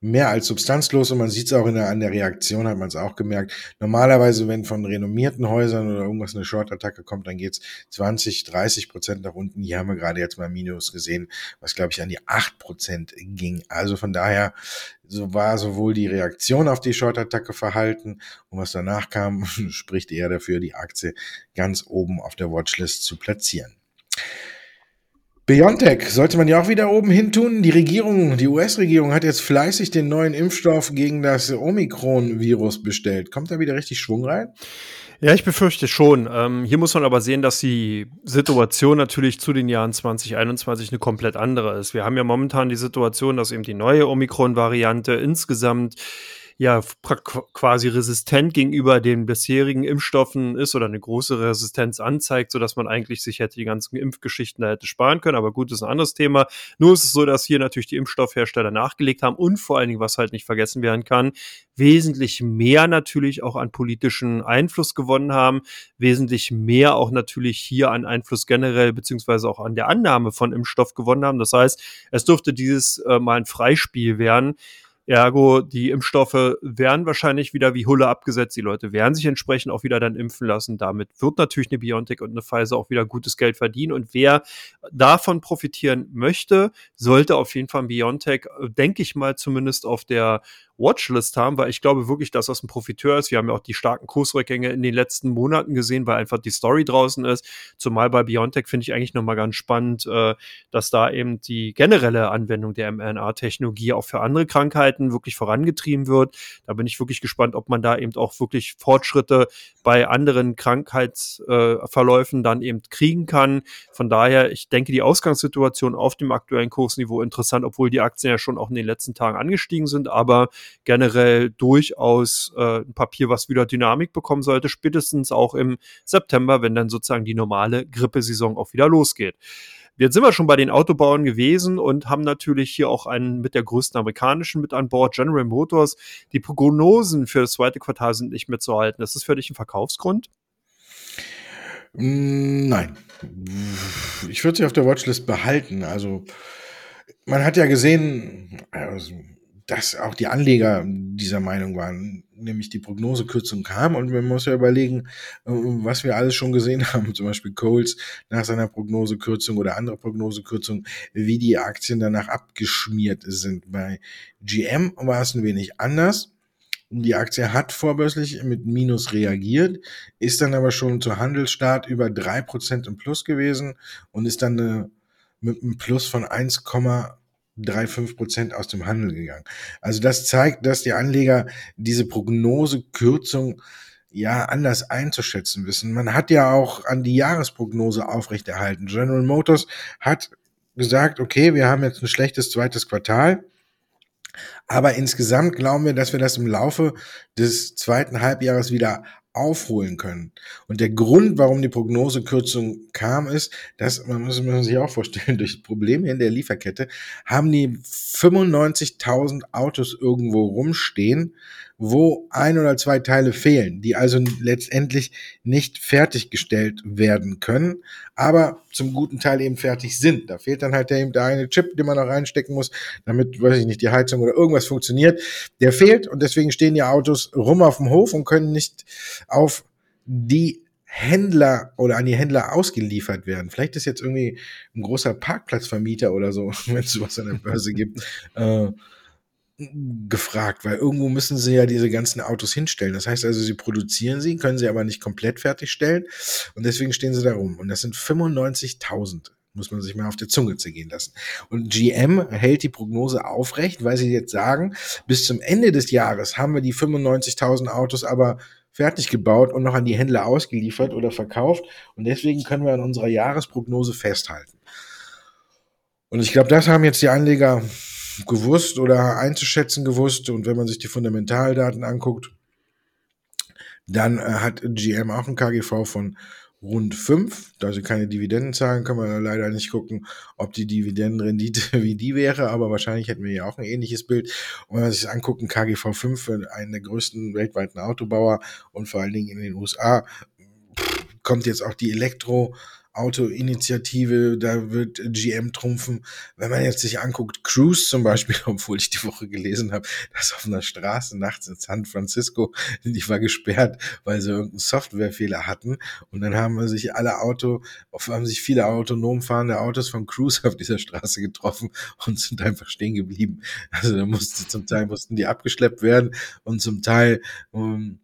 mehr als substanzlos und man sieht es auch in der, an der Reaktion, hat man es auch gemerkt. Normalerweise, wenn von renommierten Häusern oder irgendwas eine Short-Attacke kommt, dann geht's 20, 30 Prozent nach unten. Hier haben wir gerade jetzt mal Minus gesehen, was glaube ich an die 8 Prozent ging. Also von daher so war sowohl die Reaktion auf die Short-Attacke verhalten und was danach kam, spricht eher dafür, die Aktie ganz oben auf der Watchlist zu platzieren. BioNTech sollte man ja auch wieder oben hin tun. Die Regierung, die US-Regierung hat jetzt fleißig den neuen Impfstoff gegen das Omikron-Virus bestellt. Kommt da wieder richtig Schwung rein? Ja, ich befürchte schon. Ähm, hier muss man aber sehen, dass die Situation natürlich zu den Jahren 2021 eine komplett andere ist. Wir haben ja momentan die Situation, dass eben die neue Omikron-Variante insgesamt ja quasi resistent gegenüber den bisherigen Impfstoffen ist oder eine große Resistenz anzeigt, so dass man eigentlich sich hätte die ganzen Impfgeschichten da hätte sparen können. Aber gut, ist ein anderes Thema. Nur ist es so, dass hier natürlich die Impfstoffhersteller nachgelegt haben und vor allen Dingen, was halt nicht vergessen werden kann, wesentlich mehr natürlich auch an politischen Einfluss gewonnen haben, wesentlich mehr auch natürlich hier an Einfluss generell beziehungsweise auch an der Annahme von Impfstoff gewonnen haben. Das heißt, es durfte dieses äh, mal ein Freispiel werden Ergo, die Impfstoffe werden wahrscheinlich wieder wie Hulle abgesetzt. Die Leute werden sich entsprechend auch wieder dann impfen lassen. Damit wird natürlich eine BioNTech und eine Pfizer auch wieder gutes Geld verdienen. Und wer davon profitieren möchte, sollte auf jeden Fall BioNTech, denke ich mal, zumindest auf der Watchlist haben, weil ich glaube wirklich, dass das ein Profiteur ist. Wir haben ja auch die starken Kursrückgänge in den letzten Monaten gesehen, weil einfach die Story draußen ist. Zumal bei BioNTech finde ich eigentlich nochmal ganz spannend, äh, dass da eben die generelle Anwendung der mRNA-Technologie auch für andere Krankheiten wirklich vorangetrieben wird. Da bin ich wirklich gespannt, ob man da eben auch wirklich Fortschritte bei anderen Krankheitsverläufen äh, dann eben kriegen kann. Von daher, ich denke, die Ausgangssituation auf dem aktuellen Kursniveau interessant, obwohl die Aktien ja schon auch in den letzten Tagen angestiegen sind, aber generell durchaus äh, ein Papier, was wieder Dynamik bekommen sollte, spätestens auch im September, wenn dann sozusagen die normale Grippesaison auch wieder losgeht. Jetzt sind wir schon bei den Autobauern gewesen und haben natürlich hier auch einen mit der größten amerikanischen mit an Bord, General Motors. Die Prognosen für das zweite Quartal sind nicht mehr zu halten. Ist das für dich ein Verkaufsgrund? Mm, nein. Ich würde sie auf der Watchlist behalten. Also, man hat ja gesehen, also dass auch die Anleger dieser Meinung waren, nämlich die Prognosekürzung kam und man muss ja überlegen, äh, was wir alles schon gesehen haben, zum Beispiel Coles nach seiner Prognosekürzung oder andere Prognosekürzung, wie die Aktien danach abgeschmiert sind. Bei GM war es ein wenig anders. Die Aktie hat vorbörslich mit Minus reagiert, ist dann aber schon zu Handelsstart über drei Prozent im Plus gewesen und ist dann äh, mit einem Plus von 1,35 Prozent aus dem Handel gegangen. Also das zeigt, dass die Anleger diese Prognosekürzung ja anders einzuschätzen wissen. Man hat ja auch an die Jahresprognose aufrechterhalten. General Motors hat gesagt, okay, wir haben jetzt ein schlechtes zweites Quartal aber insgesamt glauben wir, dass wir das im Laufe des zweiten Halbjahres wieder aufholen können. Und der Grund, warum die Prognosekürzung kam, ist, dass, man muss, man sich auch vorstellen, durch Probleme in der Lieferkette haben die 95.000 Autos irgendwo rumstehen, wo ein oder zwei Teile fehlen, die also letztendlich nicht fertiggestellt werden können, aber zum guten Teil eben fertig sind. Da fehlt dann halt der, der eine Chip, den man noch reinstecken muss, damit, weiß ich nicht, die Heizung oder irgendwas funktioniert. Der fehlt und deswegen stehen die Autos rum auf dem Hof und können nicht auf die Händler oder an die Händler ausgeliefert werden. Vielleicht ist jetzt irgendwie ein großer Parkplatzvermieter oder so, wenn es sowas an der Börse gibt, äh, gefragt, weil irgendwo müssen sie ja diese ganzen Autos hinstellen. Das heißt also, sie produzieren sie, können sie aber nicht komplett fertigstellen und deswegen stehen sie da rum. Und das sind 95.000 muss man sich mal auf der Zunge zergehen lassen. Und GM hält die Prognose aufrecht, weil sie jetzt sagen, bis zum Ende des Jahres haben wir die 95.000 Autos aber fertig gebaut und noch an die Händler ausgeliefert oder verkauft. Und deswegen können wir an unserer Jahresprognose festhalten. Und ich glaube, das haben jetzt die Anleger gewusst oder einzuschätzen gewusst. Und wenn man sich die Fundamentaldaten anguckt, dann äh, hat GM auch ein KGV von rund 5. Da sie keine Dividenden zahlen, kann man leider nicht gucken, ob die Dividendenrendite wie die wäre, aber wahrscheinlich hätten wir hier auch ein ähnliches Bild. Und wenn man sich das anguckt, KGV 5 für einen der größten weltweiten Autobauer und vor allen Dingen in den USA, kommt jetzt auch die Elektro- Autoinitiative, da wird GM trumpfen. Wenn man jetzt sich anguckt, Cruise zum Beispiel, obwohl ich die Woche gelesen habe, dass auf einer Straße nachts in San Francisco, die war gesperrt, weil sie irgendeinen Softwarefehler hatten. Und dann haben sich alle Auto, haben sich viele autonom fahrende Autos von Cruise auf dieser Straße getroffen und sind einfach stehen geblieben. Also da musste zum Teil mussten die abgeschleppt werden und zum Teil um, ähm,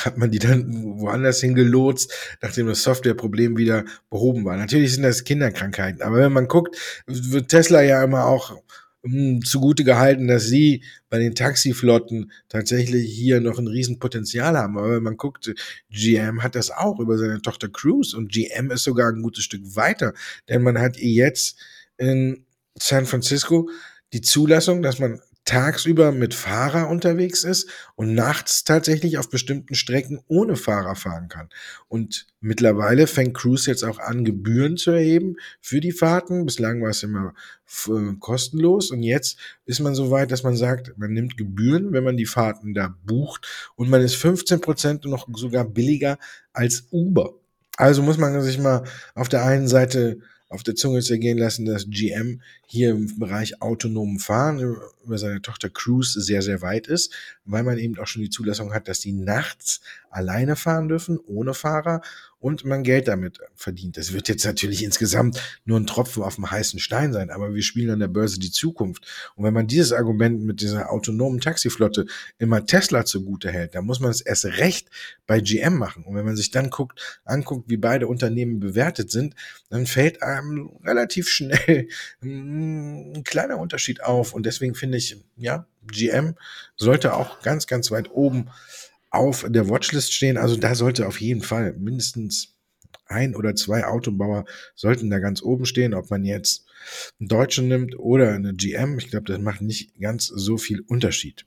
hat man die dann woanders hingelotst, nachdem das Softwareproblem wieder behoben war. Natürlich sind das Kinderkrankheiten, aber wenn man guckt, wird Tesla ja immer auch hm, zugute gehalten, dass sie bei den Taxiflotten tatsächlich hier noch ein Riesenpotenzial haben. Aber wenn man guckt, GM hat das auch über seine Tochter Cruise und GM ist sogar ein gutes Stück weiter, denn man hat jetzt in San Francisco die Zulassung, dass man tagsüber mit Fahrer unterwegs ist und nachts tatsächlich auf bestimmten Strecken ohne Fahrer fahren kann. Und mittlerweile fängt Cruise jetzt auch an, Gebühren zu erheben für die Fahrten. Bislang war es immer äh, kostenlos und jetzt ist man so weit, dass man sagt, man nimmt Gebühren, wenn man die Fahrten da bucht und man ist 15 Prozent noch sogar billiger als Uber. Also muss man sich mal auf der einen Seite auf der Zunge zergehen lassen, dass GM hier im Bereich autonomen Fahren über seine Tochter Cruise sehr, sehr weit ist, weil man eben auch schon die Zulassung hat, dass die nachts alleine fahren dürfen, ohne Fahrer und man Geld damit verdient. Das wird jetzt natürlich insgesamt nur ein Tropfen auf dem heißen Stein sein, aber wir spielen an der Börse die Zukunft. Und wenn man dieses Argument mit dieser autonomen Taxiflotte immer Tesla zugute hält, dann muss man es erst recht bei GM machen. Und wenn man sich dann guckt, anguckt, wie beide Unternehmen bewertet sind, dann fällt einem relativ schnell ein kleiner Unterschied auf. Und deswegen finde ich, ja, GM sollte auch ganz, ganz weit oben auf der Watchlist stehen. Also da sollte auf jeden Fall mindestens ein oder zwei Autobauer sollten da ganz oben stehen, ob man jetzt einen Deutschen nimmt oder eine GM. Ich glaube, das macht nicht ganz so viel Unterschied.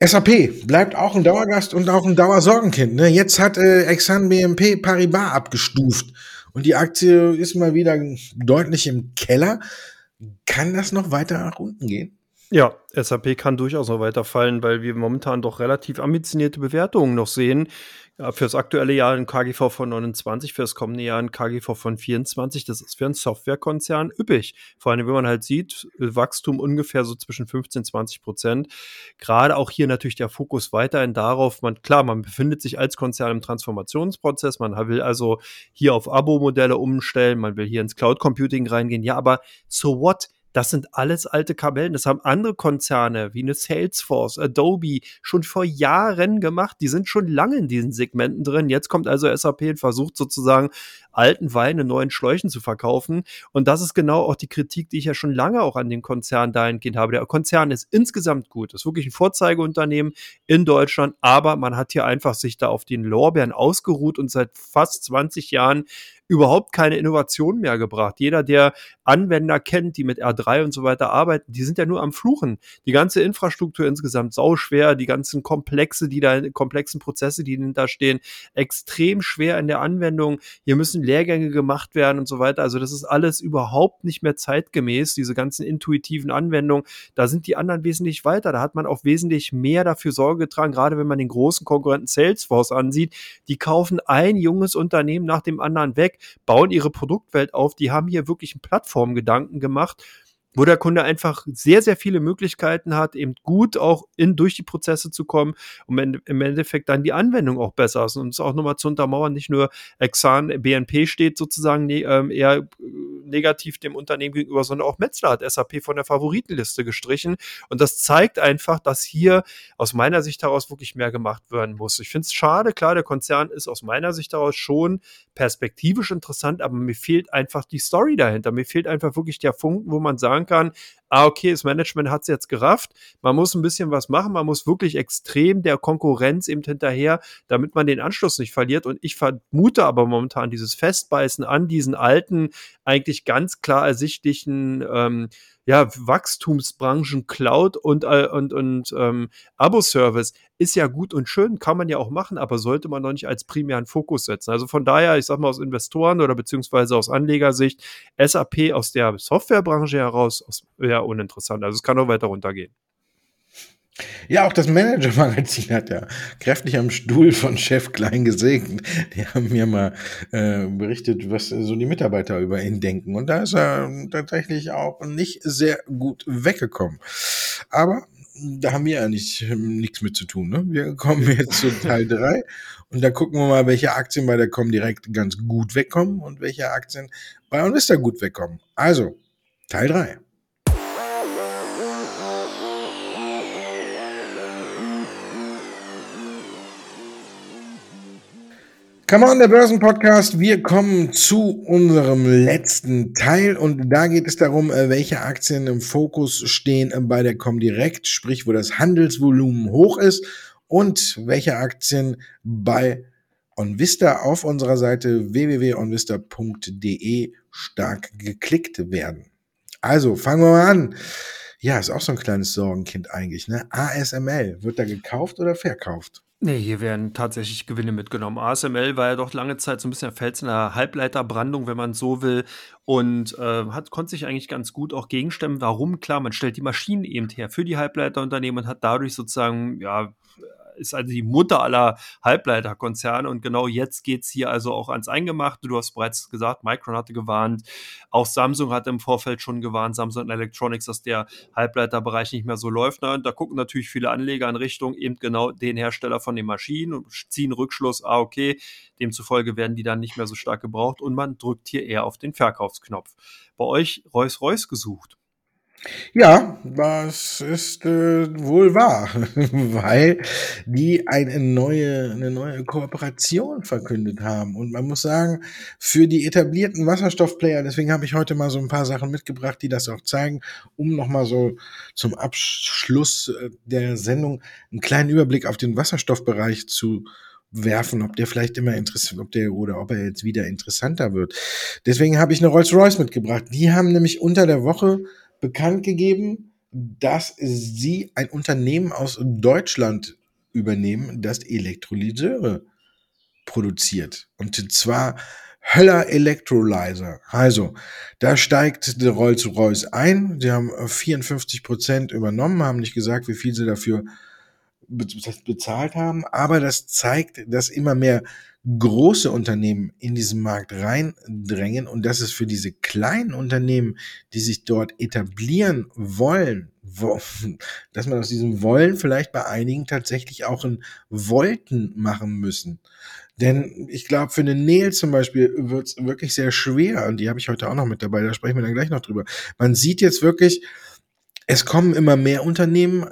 SAP bleibt auch ein Dauergast und auch ein Dauersorgenkind. Ne? Jetzt hat äh, Exxon BMP Paribas abgestuft und die Aktie ist mal wieder deutlich im Keller. Kann das noch weiter nach unten gehen? Ja, SAP kann durchaus noch weiterfallen, weil wir momentan doch relativ ambitionierte Bewertungen noch sehen. Ja, fürs aktuelle Jahr ein KGV von 29, fürs kommende Jahr ein KGV von 24. Das ist für einen Softwarekonzern üppig. Vor allem, wenn man halt sieht, Wachstum ungefähr so zwischen 15, 20 Prozent. Gerade auch hier natürlich der Fokus weiterhin darauf, man, klar, man befindet sich als Konzern im Transformationsprozess. Man will also hier auf Abo-Modelle umstellen. Man will hier ins Cloud Computing reingehen. Ja, aber so what? Das sind alles alte Kabellen. Das haben andere Konzerne wie eine Salesforce, Adobe schon vor Jahren gemacht. Die sind schon lange in diesen Segmenten drin. Jetzt kommt also SAP und versucht sozusagen alten Wein in neuen Schläuchen zu verkaufen. Und das ist genau auch die Kritik, die ich ja schon lange auch an dem Konzern dahingehend habe. Der Konzern ist insgesamt gut. Ist wirklich ein Vorzeigeunternehmen in Deutschland. Aber man hat hier einfach sich da auf den Lorbeeren ausgeruht und seit fast 20 Jahren überhaupt keine Innovation mehr gebracht. Jeder, der Anwender kennt, die mit R3 und so weiter arbeiten, die sind ja nur am Fluchen. Die ganze Infrastruktur insgesamt sauschwer, die ganzen Komplexe, die da, komplexen Prozesse, die da stehen, extrem schwer in der Anwendung. Hier müssen Lehrgänge gemacht werden und so weiter. Also das ist alles überhaupt nicht mehr zeitgemäß, diese ganzen intuitiven Anwendungen. Da sind die anderen wesentlich weiter. Da hat man auch wesentlich mehr dafür Sorge getragen, gerade wenn man den großen Konkurrenten Salesforce ansieht. Die kaufen ein junges Unternehmen nach dem anderen weg bauen ihre Produktwelt auf. Die haben hier wirklich einen Plattformgedanken gemacht wo der Kunde einfach sehr, sehr viele Möglichkeiten hat, eben gut auch in, durch die Prozesse zu kommen und im Endeffekt dann die Anwendung auch besser ist. Und es auch nochmal zu untermauern, nicht nur Exan, BNP steht sozusagen ne, ähm, eher äh, negativ dem Unternehmen gegenüber, sondern auch Metzler hat SAP von der Favoritenliste gestrichen. Und das zeigt einfach, dass hier aus meiner Sicht heraus wirklich mehr gemacht werden muss. Ich finde es schade, klar, der Konzern ist aus meiner Sicht heraus schon perspektivisch interessant, aber mir fehlt einfach die Story dahinter. Mir fehlt einfach wirklich der Funken, wo man sagen kann, ah, okay, das Management hat es jetzt gerafft, man muss ein bisschen was machen, man muss wirklich extrem der Konkurrenz eben hinterher, damit man den Anschluss nicht verliert. Und ich vermute aber momentan dieses Festbeißen an diesen alten, eigentlich ganz klar ersichtlichen ähm, ja, Wachstumsbranchen Cloud und, äh, und, und ähm, Abo-Service ist ja gut und schön, kann man ja auch machen, aber sollte man noch nicht als primären Fokus setzen. Also von daher, ich sag mal aus Investoren oder beziehungsweise aus Anlegersicht, SAP aus der Softwarebranche heraus aus, ja uninteressant. Also es kann auch weiter runtergehen. Ja, auch das Manager-Magazin hat ja kräftig am Stuhl von Chef Klein gesegnet. Die haben mir mal äh, berichtet, was so die Mitarbeiter über ihn denken. Und da ist er tatsächlich auch nicht sehr gut weggekommen. Aber da haben wir ja nicht, nichts mit zu tun. Ne? Wir kommen jetzt zu Teil 3 und da gucken wir mal, welche Aktien bei der Comdirect ganz gut wegkommen und welche Aktien bei Onvista gut wegkommen. Also, Teil 3. Come on, der Börsenpodcast. Wir kommen zu unserem letzten Teil und da geht es darum, äh, welche Aktien im Fokus stehen bei der Comdirect, sprich, wo das Handelsvolumen hoch ist und welche Aktien bei OnVista auf unserer Seite www.onvista.de stark geklickt werden. Also, fangen wir mal an. Ja, ist auch so ein kleines Sorgenkind eigentlich, ne? ASML, wird da gekauft oder verkauft? Nee, hier werden tatsächlich Gewinne mitgenommen. ASML war ja doch lange Zeit so ein bisschen Fels in der Halbleiterbrandung, wenn man so will, und äh, hat, konnte sich eigentlich ganz gut auch gegenstemmen. Warum? Klar, man stellt die Maschinen eben her für die Halbleiterunternehmen und hat dadurch sozusagen ja ist also die Mutter aller Halbleiterkonzerne und genau jetzt geht es hier also auch ans Eingemachte. Du hast bereits gesagt, Micron hatte gewarnt, auch Samsung hat im Vorfeld schon gewarnt, Samsung Electronics, dass der Halbleiterbereich nicht mehr so läuft. Und da gucken natürlich viele Anleger in Richtung eben genau den Hersteller von den Maschinen und ziehen Rückschluss, ah okay, demzufolge werden die dann nicht mehr so stark gebraucht und man drückt hier eher auf den Verkaufsknopf. Bei euch Reus-Reus gesucht. Ja, das ist äh, wohl wahr, weil die eine neue, eine neue Kooperation verkündet haben. Und man muss sagen, für die etablierten Wasserstoffplayer, deswegen habe ich heute mal so ein paar Sachen mitgebracht, die das auch zeigen, um nochmal so zum Abschluss äh, der Sendung einen kleinen Überblick auf den Wasserstoffbereich zu werfen, ob der vielleicht immer interessant, ob der oder ob er jetzt wieder interessanter wird. Deswegen habe ich eine Rolls-Royce mitgebracht. Die haben nämlich unter der Woche bekannt gegeben, dass sie ein Unternehmen aus Deutschland übernehmen, das Elektrolyseure produziert. Und zwar Höller Electrolyzer. Also, da steigt der Rolls-Royce ein. Sie haben 54 Prozent übernommen, haben nicht gesagt, wie viel sie dafür bezahlt haben, aber das zeigt, dass immer mehr große Unternehmen in diesen Markt reindrängen und dass es für diese kleinen Unternehmen, die sich dort etablieren wollen, wo, dass man aus diesem Wollen vielleicht bei einigen tatsächlich auch ein Wollten machen müssen. Denn ich glaube, für eine Nähe zum Beispiel wird es wirklich sehr schwer, und die habe ich heute auch noch mit dabei, da sprechen wir dann gleich noch drüber. Man sieht jetzt wirklich, es kommen immer mehr Unternehmen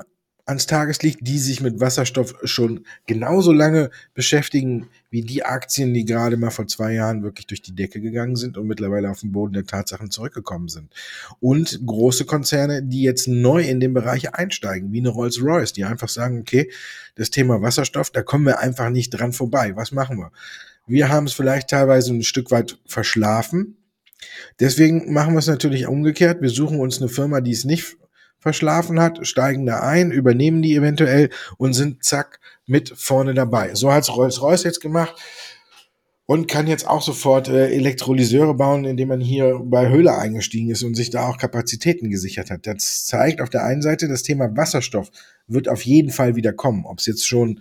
ans Tageslicht, die sich mit Wasserstoff schon genauso lange beschäftigen wie die Aktien, die gerade mal vor zwei Jahren wirklich durch die Decke gegangen sind und mittlerweile auf den Boden der Tatsachen zurückgekommen sind. Und große Konzerne, die jetzt neu in den Bereich einsteigen, wie eine Rolls-Royce, die einfach sagen, okay, das Thema Wasserstoff, da kommen wir einfach nicht dran vorbei. Was machen wir? Wir haben es vielleicht teilweise ein Stück weit verschlafen. Deswegen machen wir es natürlich umgekehrt. Wir suchen uns eine Firma, die es nicht verschlafen hat, steigen da ein, übernehmen die eventuell und sind zack mit vorne dabei. So hat's Rolls-Royce jetzt gemacht und kann jetzt auch sofort äh, Elektrolyseure bauen, indem man hier bei Höhle eingestiegen ist und sich da auch Kapazitäten gesichert hat. Das zeigt auf der einen Seite, das Thema Wasserstoff wird auf jeden Fall wieder kommen. Ob es jetzt schon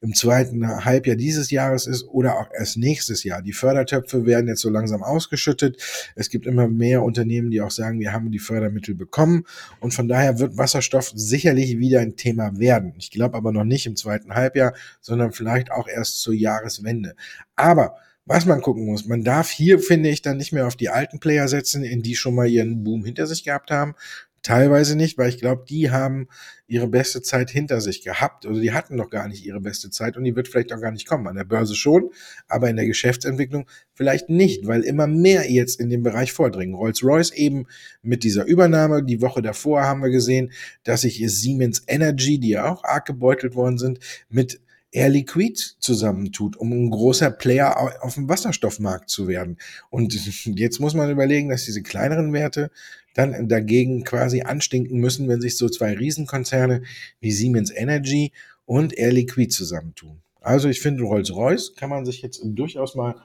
im zweiten Halbjahr dieses Jahres ist oder auch erst nächstes Jahr. Die Fördertöpfe werden jetzt so langsam ausgeschüttet. Es gibt immer mehr Unternehmen, die auch sagen, wir haben die Fördermittel bekommen und von daher wird Wasserstoff sicherlich wieder ein Thema werden. Ich glaube aber noch nicht im zweiten Halbjahr, sondern vielleicht auch erst zur Jahreswende. Aber was man gucken muss. Man darf hier, finde ich, dann nicht mehr auf die alten Player setzen, in die schon mal ihren Boom hinter sich gehabt haben, Teilweise nicht, weil ich glaube, die haben ihre beste Zeit hinter sich gehabt oder die hatten noch gar nicht ihre beste Zeit und die wird vielleicht auch gar nicht kommen. An der Börse schon, aber in der Geschäftsentwicklung vielleicht nicht, weil immer mehr jetzt in den Bereich vordringen. Rolls-Royce eben mit dieser Übernahme, die Woche davor haben wir gesehen, dass sich Siemens Energy, die ja auch arg gebeutelt worden sind, mit Air Liquid zusammentut, um ein großer Player auf dem Wasserstoffmarkt zu werden. Und jetzt muss man überlegen, dass diese kleineren Werte dann dagegen quasi anstinken müssen, wenn sich so zwei Riesenkonzerne wie Siemens Energy und Air Liquid zusammentun. Also ich finde, Rolls-Royce kann man sich jetzt durchaus mal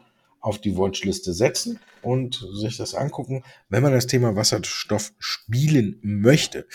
auf die Watchliste setzen und sich das angucken, wenn man das Thema Wasserstoff spielen möchte.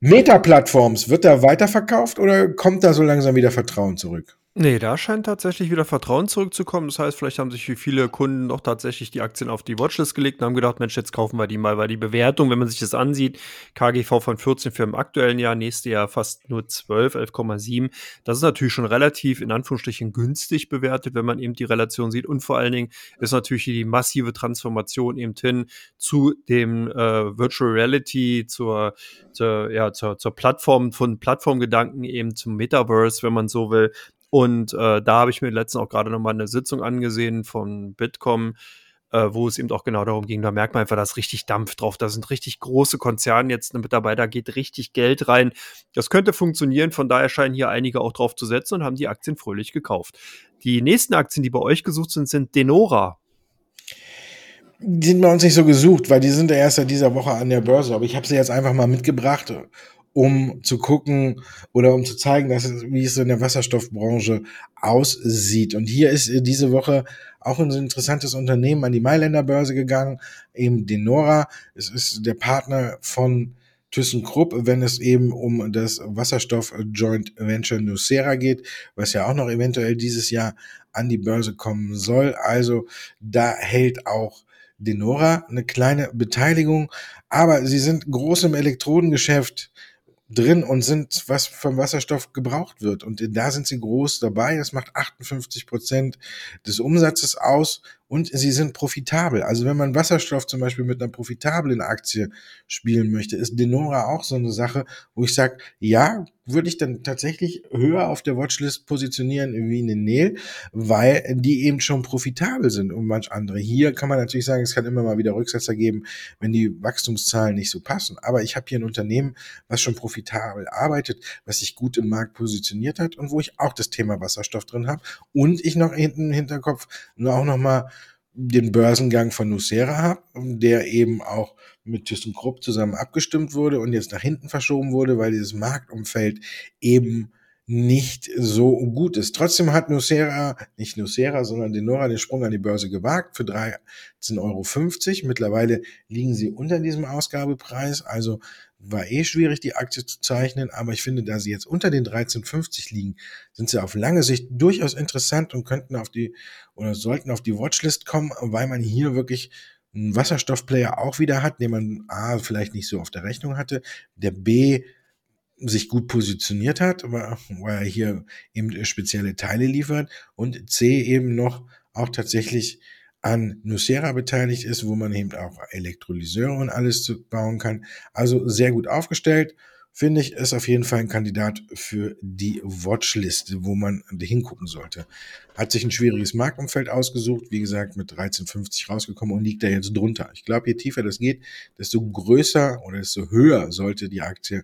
Meta-Plattforms, wird da weiterverkauft oder kommt da so langsam wieder Vertrauen zurück? Nee, da scheint tatsächlich wieder Vertrauen zurückzukommen. Das heißt, vielleicht haben sich viele Kunden doch tatsächlich die Aktien auf die Watchlist gelegt und haben gedacht, Mensch, jetzt kaufen wir die mal, weil die Bewertung, wenn man sich das ansieht, KGV von 14 für im aktuellen Jahr, nächstes Jahr fast nur 12, 11,7. Das ist natürlich schon relativ in Anführungsstrichen günstig bewertet, wenn man eben die Relation sieht. Und vor allen Dingen ist natürlich die massive Transformation eben hin zu dem äh, Virtual Reality, zur, zur, ja, zur, zur Plattform von Plattformgedanken eben zum Metaverse, wenn man so will und äh, da habe ich mir letztens auch gerade nochmal eine Sitzung angesehen von Bitkom, äh, wo es eben auch genau darum ging, da merkt man einfach, da ist richtig Dampf drauf. Da sind richtig große Konzerne jetzt mit dabei, da geht richtig Geld rein. Das könnte funktionieren, von daher scheinen hier einige auch drauf zu setzen und haben die Aktien fröhlich gekauft. Die nächsten Aktien, die bei euch gesucht sind, sind Denora. Die sind bei uns nicht so gesucht, weil die sind ja erst seit dieser Woche an der Börse. Aber ich habe sie jetzt einfach mal mitgebracht um zu gucken oder um zu zeigen, dass es, wie es in der Wasserstoffbranche aussieht. Und hier ist diese Woche auch ein interessantes Unternehmen an die Mailänder Börse gegangen, eben Denora. Es ist der Partner von ThyssenKrupp, wenn es eben um das Wasserstoff Joint Venture Nucera geht, was ja auch noch eventuell dieses Jahr an die Börse kommen soll. Also da hält auch Denora eine kleine Beteiligung, aber sie sind groß im Elektrodengeschäft drin und sind, was vom Wasserstoff gebraucht wird. Und da sind sie groß dabei. Das macht 58 Prozent des Umsatzes aus und sie sind profitabel. Also wenn man Wasserstoff zum Beispiel mit einer profitablen Aktie spielen möchte, ist Denora auch so eine Sache, wo ich sage, ja, würde ich dann tatsächlich höher auf der Watchlist positionieren wie eine Nel, weil die eben schon profitabel sind und manch andere. Hier kann man natürlich sagen, es kann immer mal wieder Rücksetzer geben, wenn die Wachstumszahlen nicht so passen. Aber ich habe hier ein Unternehmen, was schon profitabel arbeitet, was sich gut im Markt positioniert hat und wo ich auch das Thema Wasserstoff drin habe und ich noch hinten im Hinterkopf auch noch mal den Börsengang von Nucera habe, der eben auch mit ThyssenKrupp zusammen abgestimmt wurde und jetzt nach hinten verschoben wurde, weil dieses Marktumfeld eben nicht so gut ist. Trotzdem hat Nucera, nicht Nucera, sondern Denora den Sprung an die Börse gewagt für 13,50 Euro. Mittlerweile liegen sie unter diesem Ausgabepreis, also war eh schwierig, die Aktie zu zeichnen, aber ich finde, da sie jetzt unter den 13,50 liegen, sind sie auf lange Sicht durchaus interessant und könnten auf die oder sollten auf die Watchlist kommen, weil man hier wirklich einen Wasserstoffplayer auch wieder hat, den man A, vielleicht nicht so auf der Rechnung hatte, der B, sich gut positioniert hat, weil er hier eben spezielle Teile liefert und C eben noch auch tatsächlich an Nucera beteiligt ist, wo man eben auch Elektrolyseure und alles bauen kann. Also sehr gut aufgestellt. Finde ich, ist auf jeden Fall ein Kandidat für die Watchlist, wo man hingucken sollte. Hat sich ein schwieriges Marktumfeld ausgesucht, wie gesagt, mit 13,50 rausgekommen und liegt da jetzt drunter. Ich glaube, je tiefer das geht, desto größer oder desto höher sollte die Aktie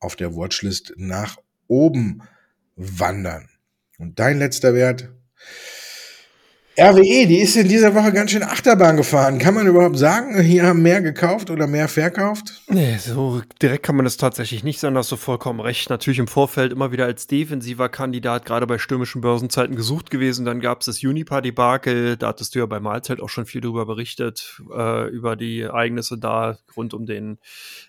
auf der Watchlist nach oben wandern. Und dein letzter Wert, RWE, die ist in dieser Woche ganz schön Achterbahn gefahren. Kann man überhaupt sagen, hier haben mehr gekauft oder mehr verkauft? Nee, so direkt kann man das tatsächlich nicht sagen, da hast du vollkommen recht. Natürlich im Vorfeld immer wieder als defensiver Kandidat, gerade bei stürmischen Börsenzeiten gesucht gewesen. Dann gab es das Unipa-Debakel, da hattest du ja bei Mahlzeit auch schon viel drüber berichtet, äh, über die Ereignisse da rund um den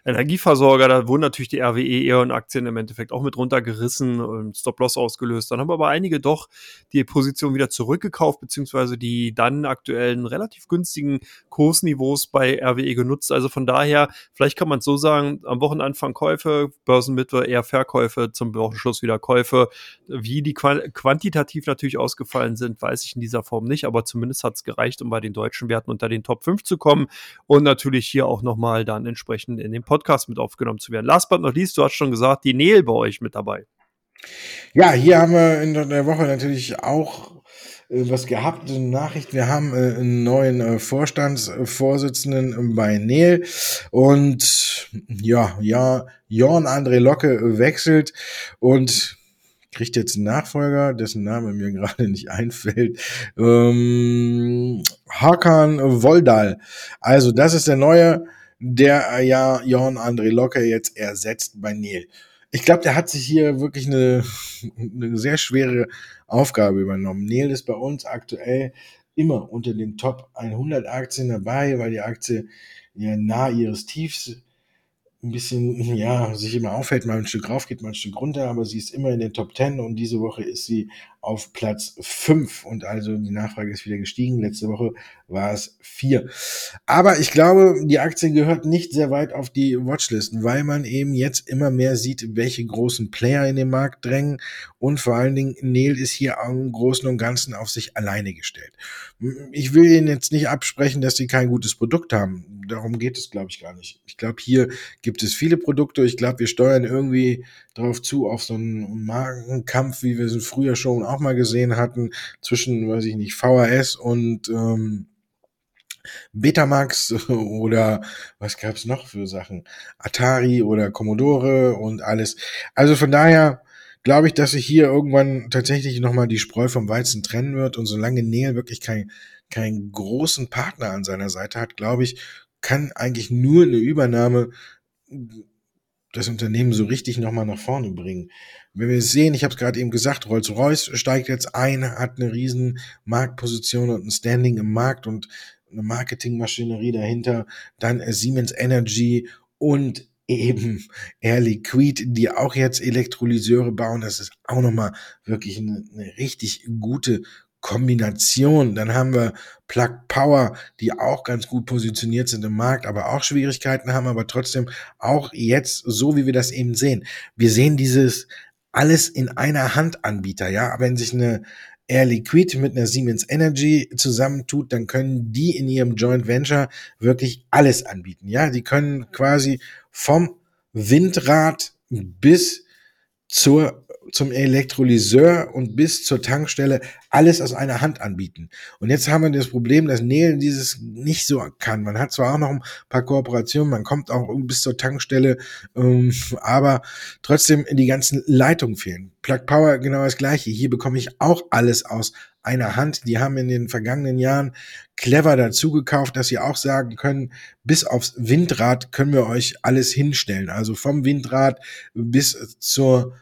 Energieversorger. Da wurden natürlich die RWE eher und Aktien im Endeffekt auch mit runtergerissen und Stop-Loss ausgelöst. Dann haben aber einige doch die Position wieder zurückgekauft, beziehungsweise beziehungsweise die dann aktuellen relativ günstigen Kursniveaus bei RWE genutzt. Also von daher, vielleicht kann man es so sagen, am Wochenanfang Käufe, Börsenmitte eher Verkäufe, zum Wochenschluss wieder Käufe. Wie die quantitativ natürlich ausgefallen sind, weiß ich in dieser Form nicht, aber zumindest hat es gereicht, um bei den deutschen Werten unter den Top 5 zu kommen und natürlich hier auch nochmal dann entsprechend in den Podcast mit aufgenommen zu werden. Last but not least, du hast schon gesagt, die Nel bei euch mit dabei. Ja, hier haben wir in der Woche natürlich auch was gehabt, eine Nachricht. Wir haben äh, einen neuen äh, Vorstandsvorsitzenden bei Nel und ja, ja, Jorn André Locke wechselt und kriegt jetzt einen Nachfolger, dessen Name mir gerade nicht einfällt. Ähm, Hakan Voldal. Also das ist der neue, der ja Jorn André Locke jetzt ersetzt bei Nel ich glaube, der hat sich hier wirklich eine, eine sehr schwere Aufgabe übernommen. Neil ist bei uns aktuell immer unter den Top 100 Aktien dabei, weil die Aktie ja nah ihres Tiefs ein bisschen, ja, sich immer aufhält, mal ein Stück rauf geht, mal ein Stück runter, aber sie ist immer in den Top 10 und diese Woche ist sie auf Platz 5 und also die Nachfrage ist wieder gestiegen. Letzte Woche war es 4. Aber ich glaube, die Aktie gehört nicht sehr weit auf die Watchlisten, weil man eben jetzt immer mehr sieht, welche großen Player in den Markt drängen und vor allen Dingen Neil ist hier im Großen und Ganzen auf sich alleine gestellt. Ich will Ihnen jetzt nicht absprechen, dass sie kein gutes Produkt haben. Darum geht es, glaube ich, gar nicht. Ich glaube, hier gibt es viele Produkte. Ich glaube, wir steuern irgendwie darauf zu, auf so einen Markenkampf, wie wir es früher schon auch mal gesehen hatten, zwischen, weiß ich nicht, VHS und ähm, Betamax oder was gab's noch für Sachen? Atari oder Commodore und alles. Also von daher glaube ich, dass sich hier irgendwann tatsächlich nochmal die Spreu vom Weizen trennen wird und solange Neil wirklich kein, keinen großen Partner an seiner Seite hat, glaube ich, kann eigentlich nur eine Übernahme das Unternehmen so richtig nochmal nach vorne bringen. Wenn wir sehen, ich habe es gerade eben gesagt, Rolls-Royce steigt jetzt ein, hat eine riesen Marktposition und ein Standing im Markt und eine Marketingmaschinerie dahinter, dann Siemens Energy und eben Air Liquid, die auch jetzt Elektrolyseure bauen. Das ist auch nochmal wirklich eine, eine richtig gute Kombination. Dann haben wir Plug Power, die auch ganz gut positioniert sind im Markt, aber auch Schwierigkeiten haben, aber trotzdem auch jetzt so, wie wir das eben sehen. Wir sehen dieses alles in einer Hand Anbieter, ja, wenn sich eine Air Liquid mit einer Siemens Energy zusammentut, dann können die in ihrem Joint Venture wirklich alles anbieten, ja, die können quasi vom Windrad bis zur zum Elektrolyseur und bis zur Tankstelle alles aus einer Hand anbieten. Und jetzt haben wir das Problem, dass Neil dieses nicht so kann. Man hat zwar auch noch ein paar Kooperationen, man kommt auch bis zur Tankstelle, ähm, aber trotzdem die ganzen Leitungen fehlen. Plug Power genau das gleiche. Hier bekomme ich auch alles aus einer Hand. Die haben in den vergangenen Jahren clever dazu gekauft, dass sie auch sagen können, bis aufs Windrad können wir euch alles hinstellen. Also vom Windrad bis zur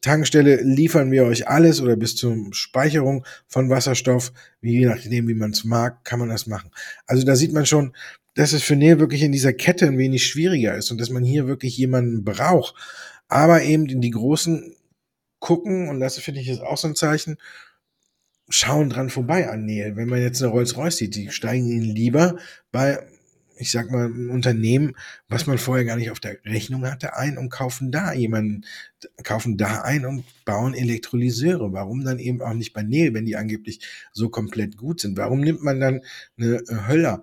Tankstelle liefern wir euch alles oder bis zur Speicherung von Wasserstoff, je nachdem, wie man es mag, kann man das machen. Also da sieht man schon, dass es für Nähe wirklich in dieser Kette ein wenig schwieriger ist und dass man hier wirklich jemanden braucht. Aber eben in die großen gucken, und das finde ich ist auch so ein Zeichen, schauen dran vorbei an Nähe. Wenn man jetzt eine Rolls-Royce sieht, die steigen ihnen lieber bei ich sag mal, ein Unternehmen, was man vorher gar nicht auf der Rechnung hatte, ein und kaufen da jemanden, kaufen da ein und bauen Elektrolyseure. Warum dann eben auch nicht bei Nel, wenn die angeblich so komplett gut sind? Warum nimmt man dann eine Höller?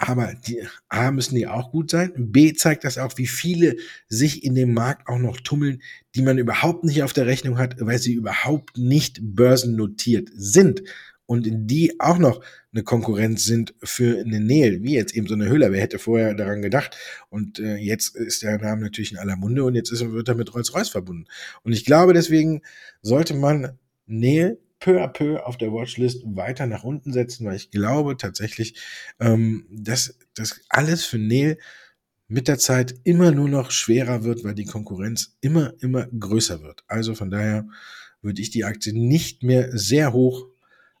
Aber die A müssen die auch gut sein. B zeigt das auch, wie viele sich in dem Markt auch noch tummeln, die man überhaupt nicht auf der Rechnung hat, weil sie überhaupt nicht börsennotiert sind und die auch noch eine Konkurrenz sind für eine Nähe, wie jetzt eben so eine Hüller. Wer hätte vorher daran gedacht? Und äh, jetzt ist der Name natürlich in aller Munde und jetzt ist, wird er mit Rolls-Royce verbunden. Und ich glaube, deswegen sollte man Nähe peu à peu auf der Watchlist weiter nach unten setzen, weil ich glaube tatsächlich, ähm, dass das alles für Neil mit der Zeit immer nur noch schwerer wird, weil die Konkurrenz immer, immer größer wird. Also von daher würde ich die Aktie nicht mehr sehr hoch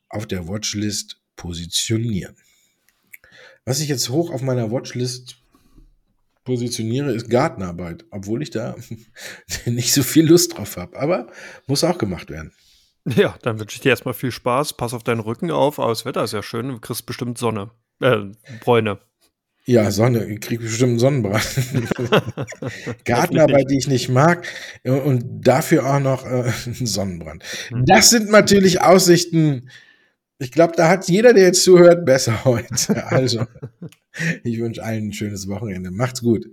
auf der Watchlist positionieren. Was ich jetzt hoch auf meiner Watchlist positioniere, ist Gartenarbeit, obwohl ich da nicht so viel Lust drauf habe. Aber muss auch gemacht werden. Ja, dann wünsche ich dir erstmal viel Spaß. Pass auf deinen Rücken auf. Aber das Wetter ist ja schön. Du kriegst bestimmt Sonne. Äh, Bräune. Ja, Sonne. Ich kriege bestimmt einen Sonnenbrand. Gartenarbeit, die ich nicht mag. Und dafür auch noch äh, einen Sonnenbrand. Hm. Das sind natürlich Aussichten, ich glaube, da hat jeder, der jetzt zuhört, besser heute. Also, ich wünsche allen ein schönes Wochenende. Macht's gut.